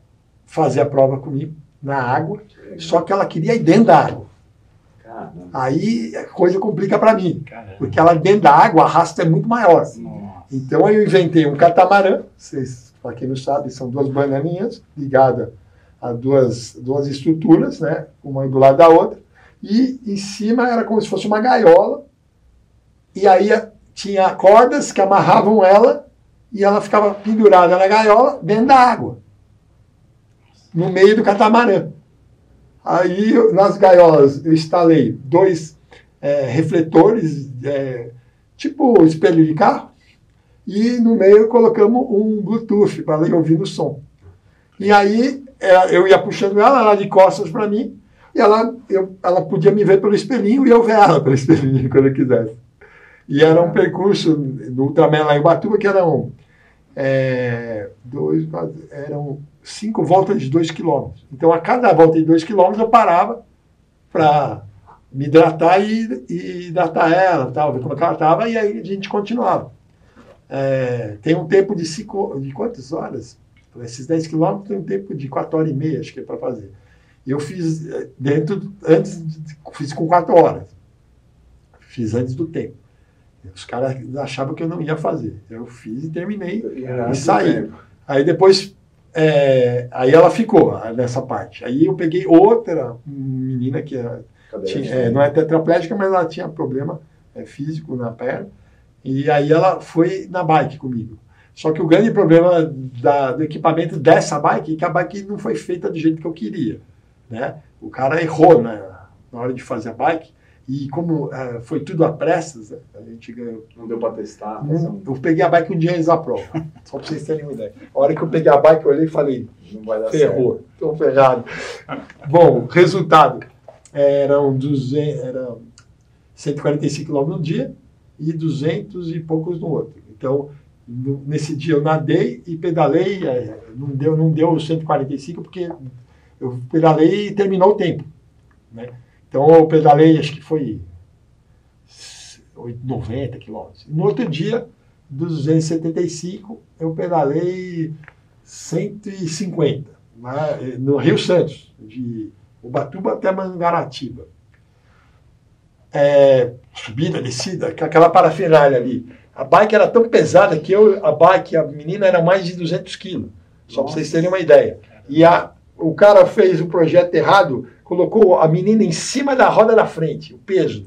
fazer a prova comigo na água, só que ela queria ir dentro da água. Caramba. Aí a coisa complica para mim, Caramba. porque ela dentro da água, a rasta é muito maior. Nossa. Então eu inventei um catamarã, vocês, para quem não sabe, são duas bananinhas ligadas a duas, duas estruturas, né, uma do lado da outra, e em cima era como se fosse uma gaiola, e aí tinha cordas que amarravam ela, e ela ficava pendurada na gaiola dentro da água no meio do catamarã. Aí, nas gaiolas, eu instalei dois é, refletores, é, tipo espelho de carro, e no meio colocamos um Bluetooth para ir ouvindo o som. E aí, é, eu ia puxando ela, ela de costas para mim, e ela, eu, ela podia me ver pelo espelhinho e eu ver ela pelo [laughs] espelhinho quando eu quisesse. E era um percurso do Ultraman lá em Batuba que eram, é, dois, eram cinco voltas de dois quilômetros. Então, a cada volta de dois quilômetros, eu parava para me hidratar e, e hidratar ela, tal, ver como é ela estava, e aí a gente continuava. É, tem um tempo de cinco, de quantas horas? Esses 10 quilômetros tem um tempo de 4 horas e meia, acho que é para fazer. Eu fiz é, dentro, antes, fiz com 4 horas. Fiz antes do tempo. Os caras achavam que eu não ia fazer. Eu fiz e terminei e saí. Aí depois é, aí ela ficou nessa parte. Aí eu peguei outra menina que tinha, é, não é tetraplégica, mas ela tinha problema é, físico na perna. E aí ela foi na bike comigo. Só que o grande problema da, do equipamento dessa bike é que a bike não foi feita do jeito que eu queria. Né? O cara errou né, na hora de fazer a bike. E como uh, foi tudo a pressas, a gente ganhou. Não deu para testar? Não, eu peguei a bike um dia antes da prova. [laughs] só para vocês terem uma ideia. A hora que eu peguei a bike, eu olhei e falei: não vai dar ferrou, estou ferrado. Bom, resultado: eram, 200, eram 145 km no dia e 200 e poucos no outro. Então, no, nesse dia eu nadei e pedalei, é, não deu, não deu 145 porque eu pedalei e terminou o tempo. Né? Então eu pedalei, acho que foi 90 quilômetros. No outro dia, dos 275, eu pedalei 150 né, no Rio Santos, de Ubatuba até Mangaratiba. É, subida, descida, aquela parafernália ali. A bike era tão pesada que eu, a bike, a menina era mais de 200 quilos. Só para vocês terem uma ideia. E a, o cara fez o projeto errado, colocou a menina em cima da roda da frente, o peso.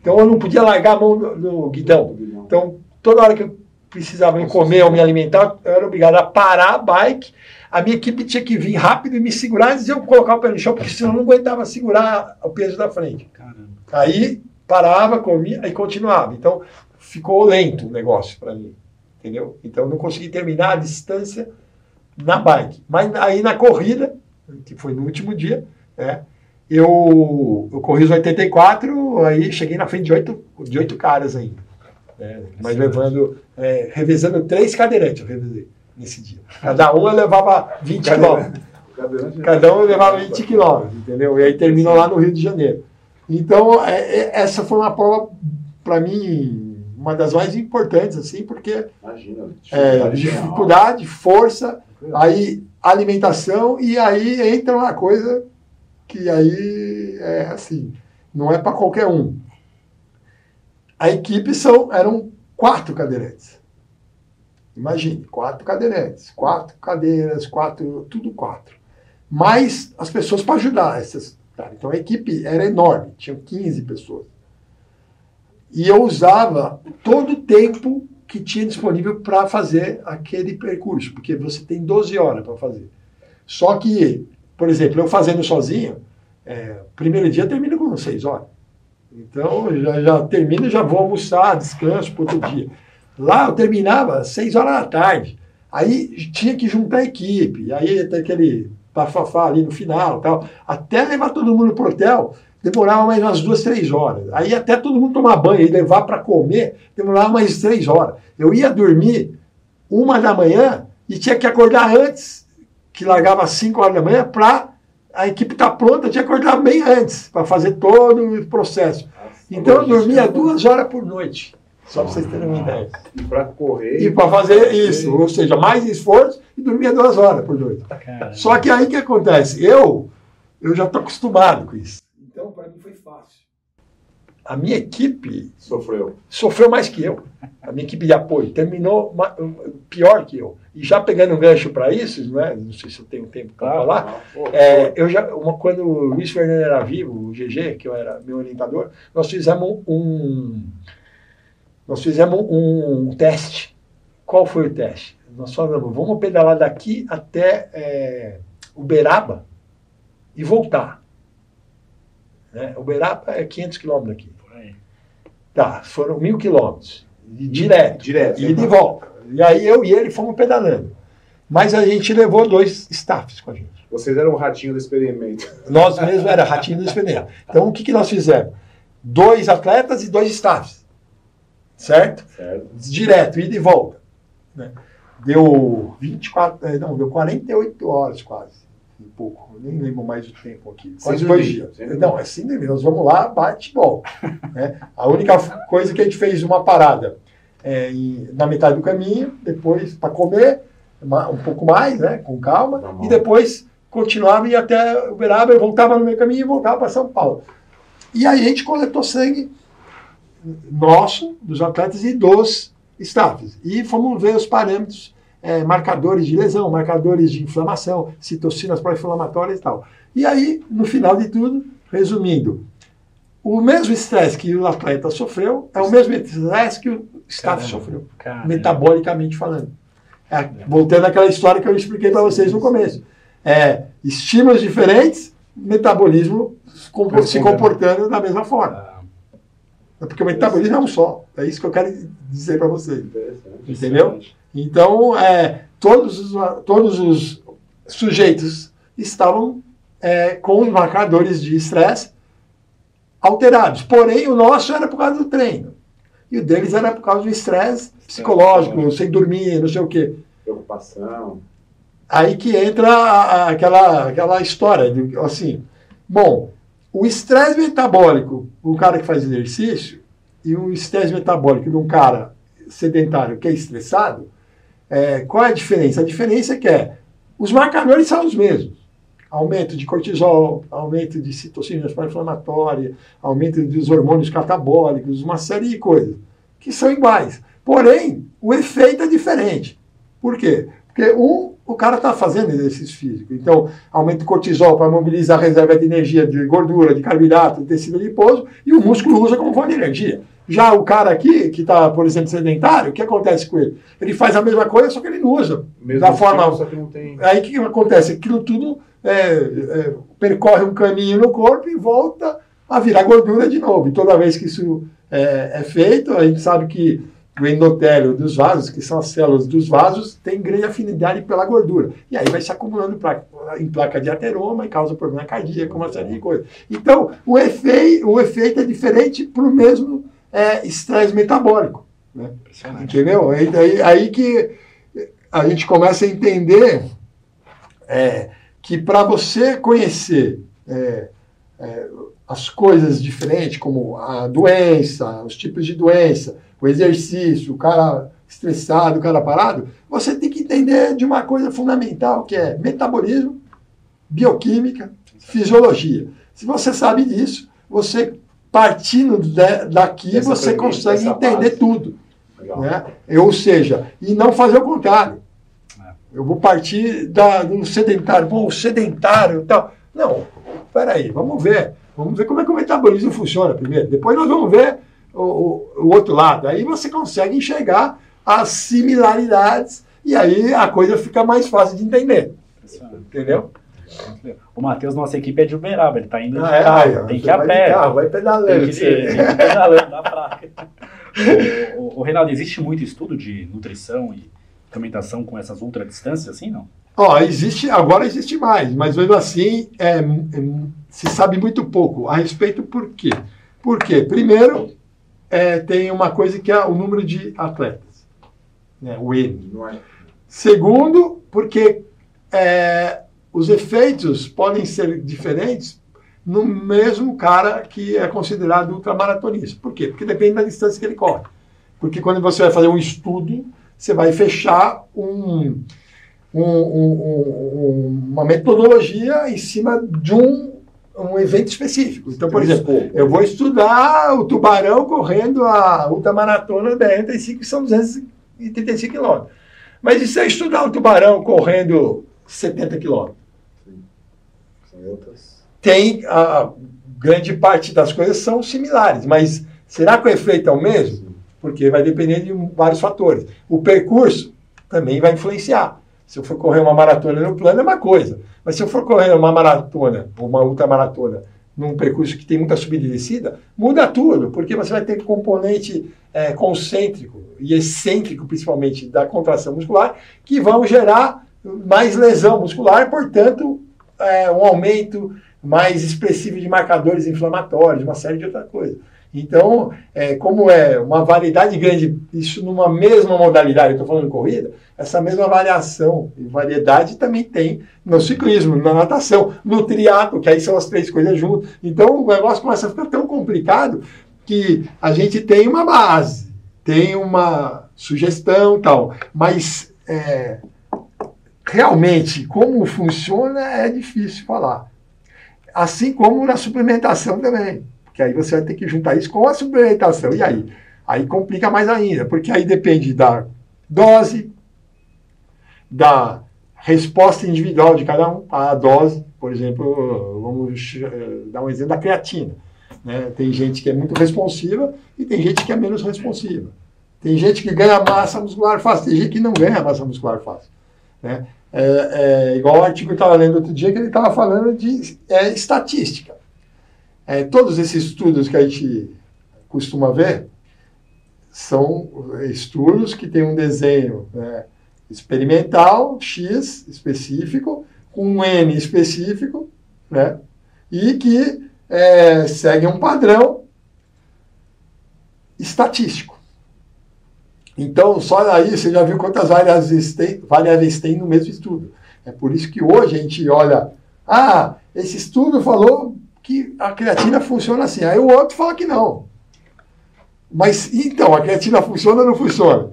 Então eu não podia largar a mão no, no guidão. Então, toda hora que eu precisava me comer ou me alimentar, eu era obrigado a parar a bike. A minha equipe tinha que vir rápido e me segurar antes de eu colocar o pé no chão, porque senão eu não aguentava segurar o peso da frente. Caramba. Aí parava, comia e continuava. Então ficou lento o negócio para mim, entendeu? Então eu não consegui terminar a distância na bike. Mas aí na corrida, que foi no último dia, né? Eu, eu corri os 84, aí cheguei na frente de oito, de oito caras ainda. Né? Mas levando, é, revezando três cadeirantes, eu revezei nesse dia. Cada um eu levava 20 quilômetros. [laughs] Cada um eu levava 20 quilômetros, entendeu? E aí terminou lá no Rio de Janeiro. Então, é, é, essa foi uma prova, para mim, uma das mais importantes, assim, porque. Imagina, é, dificuldade, é, dificuldade força, aí alimentação, e aí entra uma coisa que aí é assim, não é para qualquer um. A equipe são, eram quatro cadeirantes. Imagine, quatro cadeirantes, quatro cadeiras, quatro, tudo quatro. Mais as pessoas para ajudar essas. Tá? Então a equipe era enorme, tinham 15 pessoas. E eu usava todo o tempo que tinha disponível para fazer aquele percurso, porque você tem 12 horas para fazer. Só que por exemplo, eu fazendo sozinho, é, primeiro dia termina com seis horas. Então, já, já termino já vou almoçar, descanso para outro dia. Lá eu terminava seis horas da tarde. Aí tinha que juntar a equipe. Aí tem aquele bafafá ali no final tal. Até levar todo mundo para o hotel, demorava mais umas duas, três horas. Aí até todo mundo tomar banho e levar para comer, demorava mais três horas. Eu ia dormir uma da manhã e tinha que acordar antes que largava às 5 horas da manhã, para a equipe estar tá pronta, tinha que acordar bem antes, para fazer todo o processo. Então eu dormia duas horas por noite, só para vocês terem uma ideia. E para correr. E para fazer isso, ou seja, mais esforço e dormia duas horas por noite. Só que aí o que acontece? Eu, eu já estou acostumado com isso. A minha equipe sofreu. Sofreu mais que eu. A minha equipe de apoio terminou pior que eu. E já pegando um gancho para isso, não, é? não sei se eu tenho tempo para falar, é, eu já, uma, quando o Luiz Fernando era vivo, o GG, que eu era meu orientador, nós fizemos um, nós fizemos um teste. Qual foi o teste? Nós falamos, vamos pedalar daqui até é, Uberaba e voltar. Né? Uberaba é 500 quilômetros daqui. Tá, foram mil quilômetros. Direto. Direto. E de volta. E aí eu e ele fomos pedalando. Mas a gente levou dois staffs com a gente. Vocês eram o ratinho do experimento. [laughs] Nós mesmos era ratinho do experimento. Então o que, que nós fizemos? Dois atletas e dois staffs. Certo? certo. Direto, ida e volta. Né? Deu 24, eh, não, deu 48 horas quase. Pouco, nem lembro mais o tempo aqui. Quase dois dias. Não, é assim mesmo. Nós vamos lá, bate volta. [laughs] né? A única coisa que a gente fez uma parada é, na metade do caminho, depois para comer, um pouco mais, né, com calma, tá e depois continuava e até Uberaba, eu voltava no meio caminho e voltava para São Paulo. E aí a gente coletou sangue nosso, dos atletas e dos staffs. E fomos ver os parâmetros, é, marcadores de lesão, marcadores de inflamação, citocinas pró-inflamatórias e tal. E aí, no final de tudo, resumindo, o mesmo estresse que o atleta sofreu é o mesmo estresse que o staff sofreu, caramba. metabolicamente falando. É, voltando àquela história que eu expliquei para vocês no começo. É, estímulos diferentes, metabolismo se comportando da mesma forma. É porque o metabolismo é um só. É isso que eu quero dizer para vocês. Entendeu? Então, é, todos, os, todos os sujeitos estavam é, com marcadores de estresse alterados. Porém, o nosso era por causa do treino. E o deles era por causa do estresse psicológico, sem dormir, não sei o quê. Preocupação. Aí que entra aquela, aquela história, de, assim, bom, o estresse metabólico, o cara que faz exercício, e o estresse metabólico de um cara sedentário que é estressado, é, qual é a diferença? A diferença é que é, os marcadores são os mesmos. aumento de cortisol, aumento de citocinas pró-inflamatória, aumento dos hormônios catabólicos, uma série de coisas que são iguais. Porém, o efeito é diferente. Por quê? Porque um, o cara está fazendo exercício físico. Então, aumenta o cortisol para mobilizar a reserva de energia de gordura, de carboidrato, de tecido adiposo, e o músculo usa como fonte de energia. Já o cara aqui, que está, por exemplo, sedentário, o que acontece com ele? Ele faz a mesma coisa, só que ele não usa. Mesmo da forma. tipo, só que não tem... Aí o que acontece? Aquilo tudo é, é, percorre um caminho no corpo e volta a virar gordura de novo. E toda vez que isso é, é feito, a gente sabe que o endotélio dos vasos, que são as células dos vasos, tem grande afinidade pela gordura. E aí vai se acumulando pra, em placa de ateroma e causa problema cardíaco, uma série de coisas. Então, o, efeito, o efeito é diferente para o mesmo é, estresse metabólico. Né? Entendeu? Aí, aí, aí, que a gente começa a entender é, que para você conhecer é, é, as coisas diferentes, como a doença, os tipos de doença, o exercício, o cara estressado, o cara parado, você tem que entender de uma coisa fundamental, que é metabolismo, bioquímica, fisiologia. Se você sabe disso, você partindo daqui, Essa você consegue entender base. tudo. Né? Ou seja, e não fazer o contrário. É. Eu vou partir da, do sedentário, bom, sedentário e tal. Não, peraí, vamos ver. Vamos ver como é que o metabolismo funciona primeiro. Depois nós vamos ver o, o, o outro lado. Aí você consegue enxergar as similaridades e aí a coisa fica mais fácil de entender. Entendeu? O Matheus, nossa equipe é de Uberaba, ele está indo ah, é, carro, tem que ir a pé. Carro, vai pedalando. Tem que, tem que ir pedalando na praia. o, o, o, Reinaldo, existe muito estudo de nutrição e alimentação com essas ultradistâncias assim, não? Ó, existe, agora existe mais, mas mesmo assim é, é, se sabe muito pouco a respeito por quê? Porque, primeiro, é, tem uma coisa que é o número de atletas, né, o N. É? Segundo, porque é, os efeitos podem ser diferentes no mesmo cara que é considerado ultramaratonista. Por quê? Porque depende da distância que ele corre. Porque quando você vai fazer um estudo, você vai fechar um, um, um, uma metodologia em cima de um, um evento específico. Então, por exemplo, eu vou estudar o tubarão correndo a ultramaratona da 35, que são 235 quilômetros. Mas e se eu estudar o tubarão correndo 70 quilômetros? Tem a grande parte das coisas são similares, mas será que o efeito é o mesmo? Porque vai depender de vários fatores. O percurso também vai influenciar. Se eu for correr uma maratona no plano é uma coisa, mas se eu for correr uma maratona ou uma ultramaratona num percurso que tem muita subida e descida, muda tudo, porque você vai ter componente é, concêntrico e excêntrico, principalmente, da contração muscular, que vão gerar mais lesão muscular, portanto, é, um aumento mais expressivo de marcadores inflamatórios, uma série de outras coisas. Então, é, como é uma variedade grande, isso numa mesma modalidade, estou falando de corrida, essa mesma variação e variedade também tem no ciclismo, na natação, no triatlo, que aí são as três coisas juntas. Então, o negócio começa a ficar tão complicado que a gente tem uma base, tem uma sugestão tal, mas é, realmente como funciona é difícil falar. Assim como na suplementação também. Porque aí você vai ter que juntar isso com a suplementação. E aí? Aí complica mais ainda, porque aí depende da dose, da resposta individual de cada um. A dose, por exemplo, vamos eh, dar um exemplo da creatina. Né? Tem gente que é muito responsiva e tem gente que é menos responsiva. Tem gente que ganha massa muscular fácil, tem gente que não ganha massa muscular fácil. Né? É, é, igual o artigo que eu estava lendo outro dia, que ele estava falando de é, estatística. É, todos esses estudos que a gente costuma ver são estudos que têm um desenho né, experimental, X específico, com um N específico, né, e que é, seguem um padrão estatístico. Então, só aí você já viu quantas variáveis tem, variáveis tem no mesmo estudo. É por isso que hoje a gente olha, ah, esse estudo falou que a creatina funciona assim, aí o outro fala que não. Mas então, a creatina funciona ou não funciona?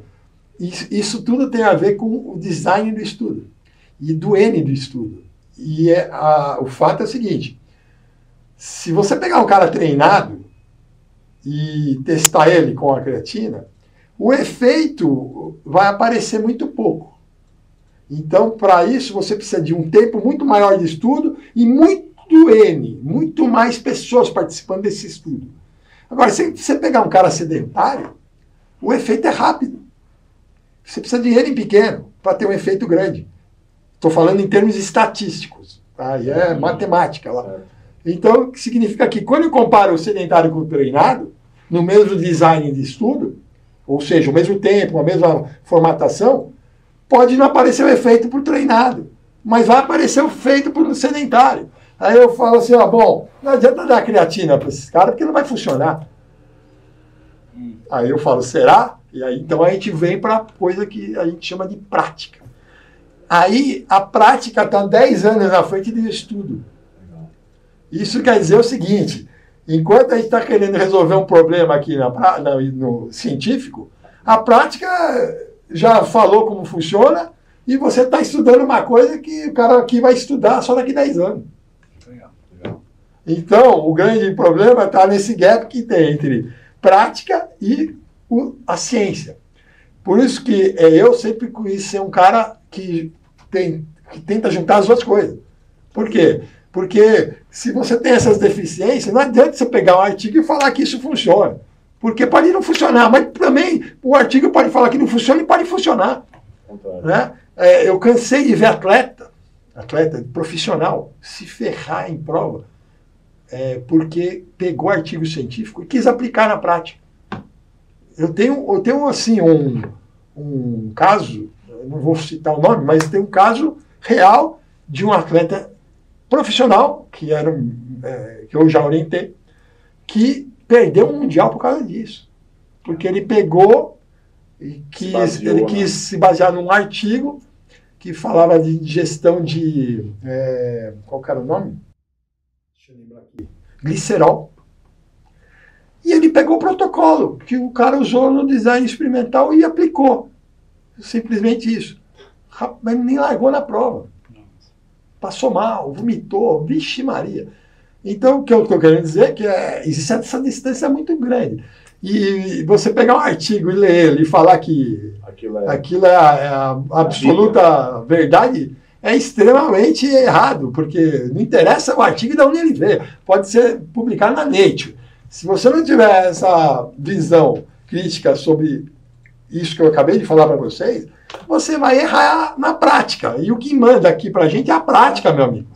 Isso, isso tudo tem a ver com o design do estudo e do N do estudo. E é, a, o fato é o seguinte: se você pegar um cara treinado e testar ele com a creatina, o efeito vai aparecer muito pouco. Então, para isso, você precisa de um tempo muito maior de estudo e muito N, muito mais pessoas participando desse estudo. Agora, se você pegar um cara sedentário, o efeito é rápido. Você precisa de N pequeno para ter um efeito grande. Estou falando em termos estatísticos. Tá? E é matemática lá. Então, o que significa que quando eu comparo o sedentário com o treinado, no mesmo design de estudo, ou seja, o mesmo tempo, a mesma formatação, pode não aparecer o efeito para o treinado, mas vai aparecer o efeito para o sedentário. Aí eu falo assim, ó, bom, não adianta dar creatina para esses caras porque não vai funcionar. Aí eu falo, será? E aí então a gente vem para coisa que a gente chama de prática. Aí a prática está 10 anos na frente do estudo. Isso quer dizer o seguinte: enquanto a gente está querendo resolver um problema aqui na, na, no científico, a prática já falou como funciona e você está estudando uma coisa que o cara aqui vai estudar só daqui a 10 anos. Então, o grande problema está nesse gap que tem entre prática e o, a ciência. Por isso que é, eu sempre quis ser um cara que, tem, que tenta juntar as duas coisas. Por quê? Porque se você tem essas deficiências, não adianta você pegar um artigo e falar que isso funciona. Porque pode não funcionar, mas também o artigo pode falar que não funciona e pode funcionar. Né? É, eu cansei de ver atleta, atleta profissional, se ferrar em prova é, porque pegou artigo científico e quis aplicar na prática. Eu tenho, eu tenho assim, um, um caso, não vou citar o nome, mas tem um caso real de um atleta profissional, que, era, é, que eu já orientei, que perdeu um mundial por causa disso. Porque ele pegou e quis, baseou, ele quis né? se basear num artigo que falava de gestão de. É, qual era o nome? Deixa eu lembrar aqui, glicerol. E ele pegou o protocolo que o cara usou no design experimental e aplicou. Simplesmente isso. Mas nem largou na prova. Passou mal, vomitou, vixe Maria. Então, o que eu estou querendo dizer é que é, existe essa distância muito grande. E você pegar um artigo e ler ele e falar que aquilo é, aquilo é, a, é a absoluta verdade, é extremamente errado, porque não interessa o artigo de onde ele veio. Pode ser publicado na Nature. Se você não tiver essa visão crítica sobre isso que eu acabei de falar para vocês, você vai errar na prática. E o que manda aqui para a gente é a prática, meu amigo.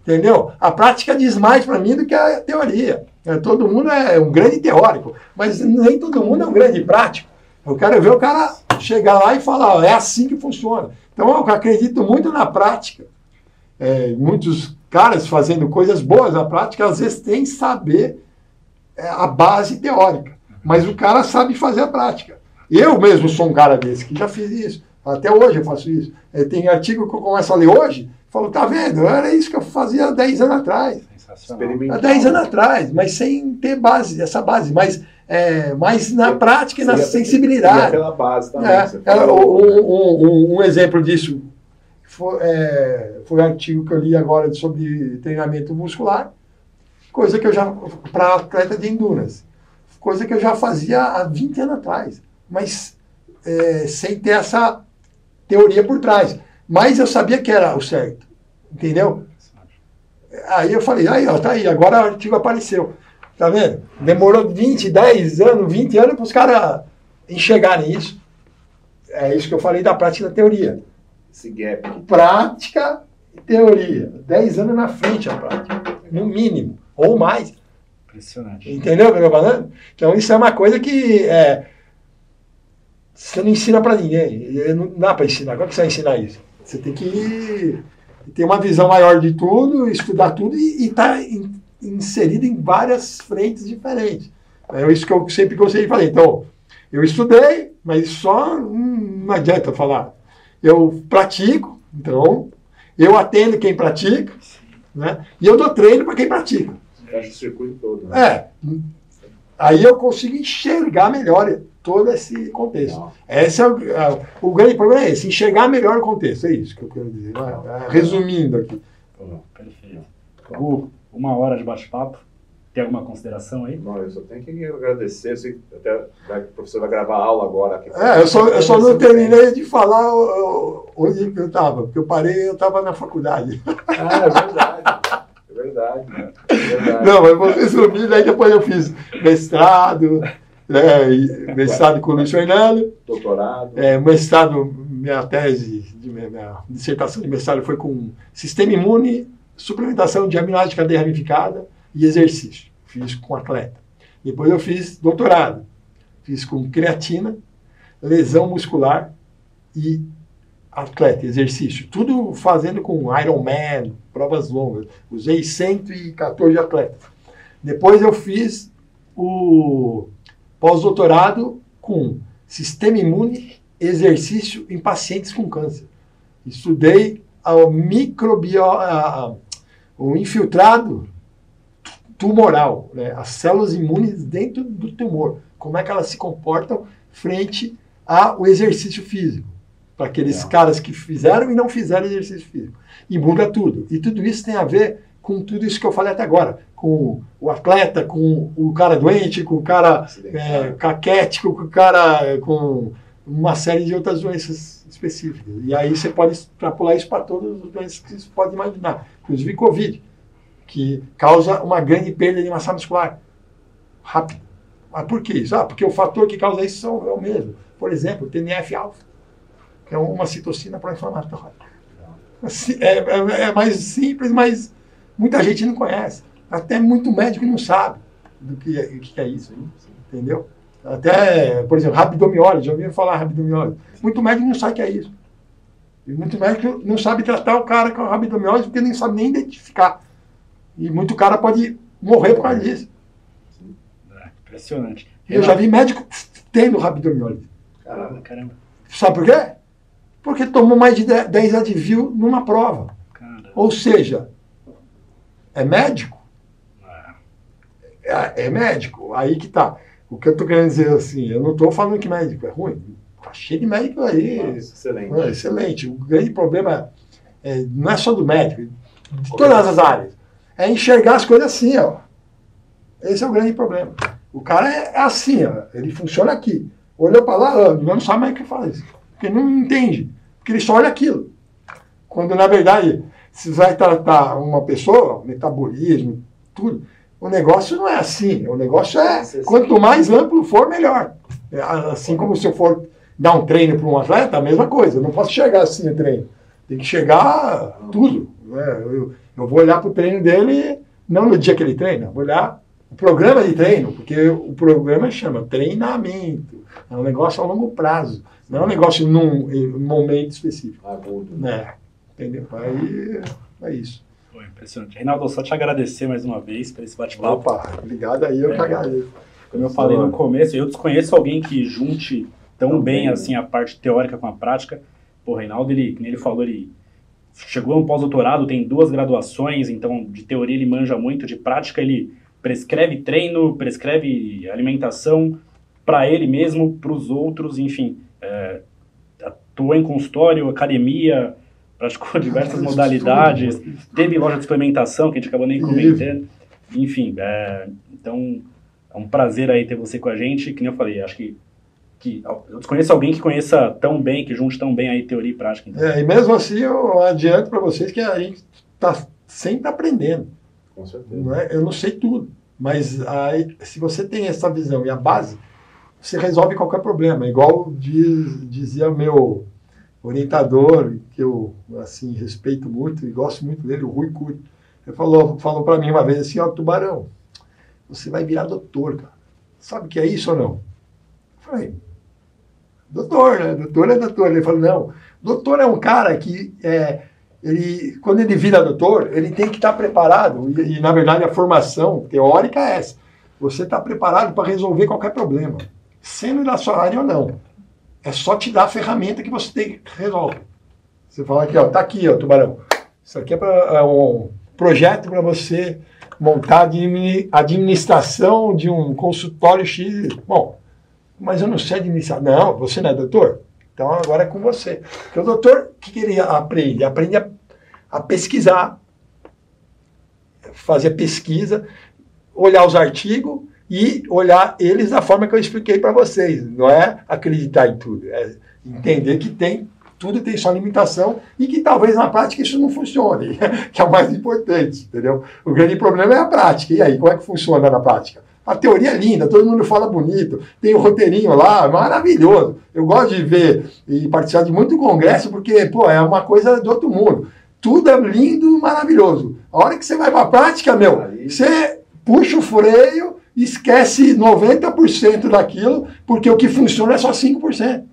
Entendeu? A prática diz mais para mim do que a teoria. É, todo mundo é um grande teórico, mas nem todo mundo é um grande prático. Eu quero ver o cara chegar lá e falar, é assim que funciona. Então eu acredito muito na prática. É, muitos caras fazendo coisas boas na prática, às vezes tem saber é, a base teórica. Mas o cara sabe fazer a prática. Eu mesmo sou um cara desse, que já fiz isso. Até hoje eu faço isso. É, tem artigo que eu começo a ler hoje, falo, tá vendo? Era isso que eu fazia há 10 anos atrás. Há 10 anos atrás, mas sem ter base, essa base. Mas é, mas na prática e na sensibilidade. Pela base também. É, é, um, um, um, exemplo disso foi, é, foi um artigo que eu li agora sobre treinamento muscular, coisa que eu já. para atleta de endurance. Coisa que eu já fazia há 20 anos atrás, mas é, sem ter essa teoria por trás. Mas eu sabia que era o certo. Entendeu? Aí eu falei, aí, ó, tá aí, agora o artigo apareceu. Tá vendo? Demorou 20, 10 anos, 20 anos para os caras enxergarem isso. É isso que eu falei da prática e da teoria. Esse gap. Prática e teoria. 10 anos na frente a prática. No mínimo. Ou mais. Impressionante. Entendeu o que eu estou falando? Então isso é uma coisa que é, você não ensina para ninguém. Não dá para ensinar. Como que você vai ensinar isso? Você tem que ter uma visão maior de tudo, estudar tudo e estar tá inserido em várias frentes diferentes. É isso que eu sempre gostei de falar. Então, eu estudei, mas só hum, não adianta falar. Eu pratico, então, eu atendo quem pratica, né? e eu dou treino para quem pratica. Fecha o circuito todo. Né? É. Aí eu consigo enxergar melhor todo esse contexto. Esse é o, é, o grande problema é esse, enxergar melhor o contexto. É isso que eu quero dizer. Resumindo aqui. Perfeito. Uma hora de bate-papo. Tem alguma consideração aí? Não, eu só tenho que agradecer. Sei, até o professor vai gravar aula agora. Aqui. É, eu só, eu só não terminei de falar onde eu estava, porque eu parei eu estava na faculdade. Ah, [laughs] é verdade. É verdade, né? é verdade. Não, mas vou resumir, daí depois eu fiz mestrado, né, mestrado com o Luiz Fernando. Doutorado. É, mestrado, minha tese, de, minha dissertação de mestrado foi com sistema imune, suplementação de aminoácidos de cadeia ramificada e exercício. Fiz com atleta. Depois eu fiz doutorado. Fiz com creatina, lesão muscular e atleta, exercício. Tudo fazendo com Ironman, provas longas. Usei 114 atletas. Depois eu fiz o pós-doutorado com sistema imune, exercício em pacientes com câncer. Estudei a microbio, o infiltrado tumoral, né? as células imunes dentro do tumor, como é que elas se comportam frente ao exercício físico, para aqueles é. caras que fizeram e não fizeram exercício físico. E muda tudo. E tudo isso tem a ver com tudo isso que eu falei até agora, com o atleta, com o cara doente, com o cara é, caquético, com o cara com uma série de outras doenças específicas. E aí você pode extrapolar isso para todas as doenças que você pode imaginar, inclusive Covid que causa uma grande perda de massa muscular rápida. Mas por que isso? Ah, porque o fator que causa isso é o mesmo. Por exemplo, TNF-alfa, que é uma citocina pró-inflamatória. Assim, é, é, é, mais simples, mas muita gente não conhece. Até muito médico não sabe do que é, que é isso. Entendeu? Até, por exemplo, rabdomiólise. Já ouviram falar rabdomiólise? Muito médico não sabe o que é isso. E muito médico não sabe tratar o cara com rabdomiólise porque nem sabe nem identificar. E muito cara pode morrer por causa disso. É, impressionante. Eu já vi médico tendo rabdomiólise. Caramba, caramba. Sabe por quê? Porque tomou mais de 10 Advil numa prova. Caramba. Ou seja, é médico. É, é médico. Aí que tá. O que eu estou querendo dizer assim, eu não estou falando que médico é ruim. Tá cheio de médico aí. Nossa, excelente. É, excelente. O grande problema é, não é só do médico, de todas as áreas é enxergar as coisas assim, ó. Esse é o grande problema. O cara é, é assim, ó. Ele funciona aqui. Olhou para lá, ó, não sabe mais o que faz. Porque não entende. Porque ele só olha aquilo. Quando, na verdade, se vai tratar uma pessoa, metabolismo, tudo, o negócio não é assim. O negócio é, quanto mais amplo for, melhor. Assim como se eu for dar um treino para um atleta, a mesma coisa. Eu não posso chegar assim no treino. Tem que chegar tudo. Né? Eu, eu vou olhar para o treino dele, não no dia que ele treina, vou olhar o programa de treino, porque o programa chama treinamento. É um negócio a longo prazo, não é um negócio num, num momento específico. Agudo. Né? Entendeu? Aí é isso. Impressionante. Reinaldo, só te agradecer mais uma vez por esse bate-papo. Opa, obrigado aí, eu é, que agradeço. Como eu falei no começo, eu desconheço alguém que junte tão bem, bem assim a parte teórica com a prática. Pô, Reinaldo, ele, como ele falou, ele chegou no pós-doutorado, tem duas graduações, então de teoria ele manja muito, de prática ele prescreve treino, prescreve alimentação para ele mesmo, para os outros, enfim. É, atuou em consultório, academia, praticou diversas modalidades, teve loja de suplementação, que a gente acabou nem comentando. Enfim, é, então é um prazer aí ter você com a gente, que nem eu falei, acho que que eu desconheço alguém que conheça tão bem, que junte tão bem aí teoria e prática. Então. É, e mesmo assim eu adianto para vocês que a gente está sempre aprendendo. Com certeza. Não é? Eu não sei tudo, mas aí, se você tem essa visão e a base, você resolve qualquer problema. Igual diz, dizia meu orientador, que eu assim respeito muito e gosto muito dele, o Rui Cury. Ele falou, falou para mim uma vez assim, ó, Tubarão, você vai virar doutor, cara. Sabe o que é isso ou não? Eu falei, doutor, né? Doutor é doutor. Ele falou, não, doutor é um cara que, é, ele, quando ele vira doutor, ele tem que estar preparado, e, e na verdade a formação teórica é essa. Você está preparado para resolver qualquer problema, sendo da sua área ou não. É só te dar a ferramenta que você tem que resolver. Você fala aqui, ó, tá aqui, ó, tubarão. Isso aqui é, pra, é um projeto para você montar a administração de um consultório X. Bom, mas eu não sei administrar. Não, você não é doutor? Então agora é com você. Porque o doutor, o que, que ele aprende? Aprende a, a pesquisar, fazer pesquisa, olhar os artigos e olhar eles da forma que eu expliquei para vocês. Não é acreditar em tudo, é entender que tem tudo tem sua limitação e que talvez na prática isso não funcione, [laughs] que é o mais importante, entendeu? O grande problema é a prática. E aí, como é que funciona na prática? A teoria é linda, todo mundo fala bonito, tem o roteirinho lá, maravilhoso. Eu gosto de ver e participar de muito congresso porque, pô, é uma coisa de outro mundo. Tudo é lindo, maravilhoso. A hora que você vai para a prática, meu, você puxa o freio, esquece 90% daquilo, porque o que funciona é só 5%.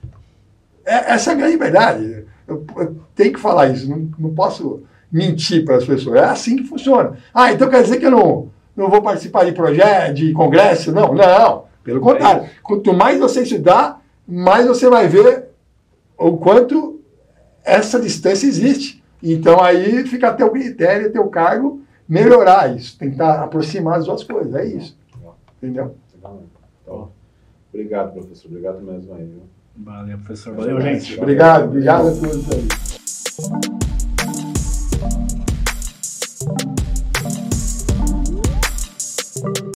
É, essa é a grande verdade. Eu, eu tenho que falar isso, não, não posso mentir para as pessoas. É assim que funciona. Ah, então quer dizer que eu não, não vou participar de projeto, de congresso? Não, não. Pelo contrário. Quanto mais você estudar, mais você vai ver o quanto essa distância existe. Então aí fica a teu critério, teu cargo, melhorar isso, tentar aproximar as duas coisas. É isso. Entendeu? Então, obrigado, professor. Obrigado mesmo aí. Viu? Valeu, professor. Valeu, gente. Obrigado, obrigado a todos aí.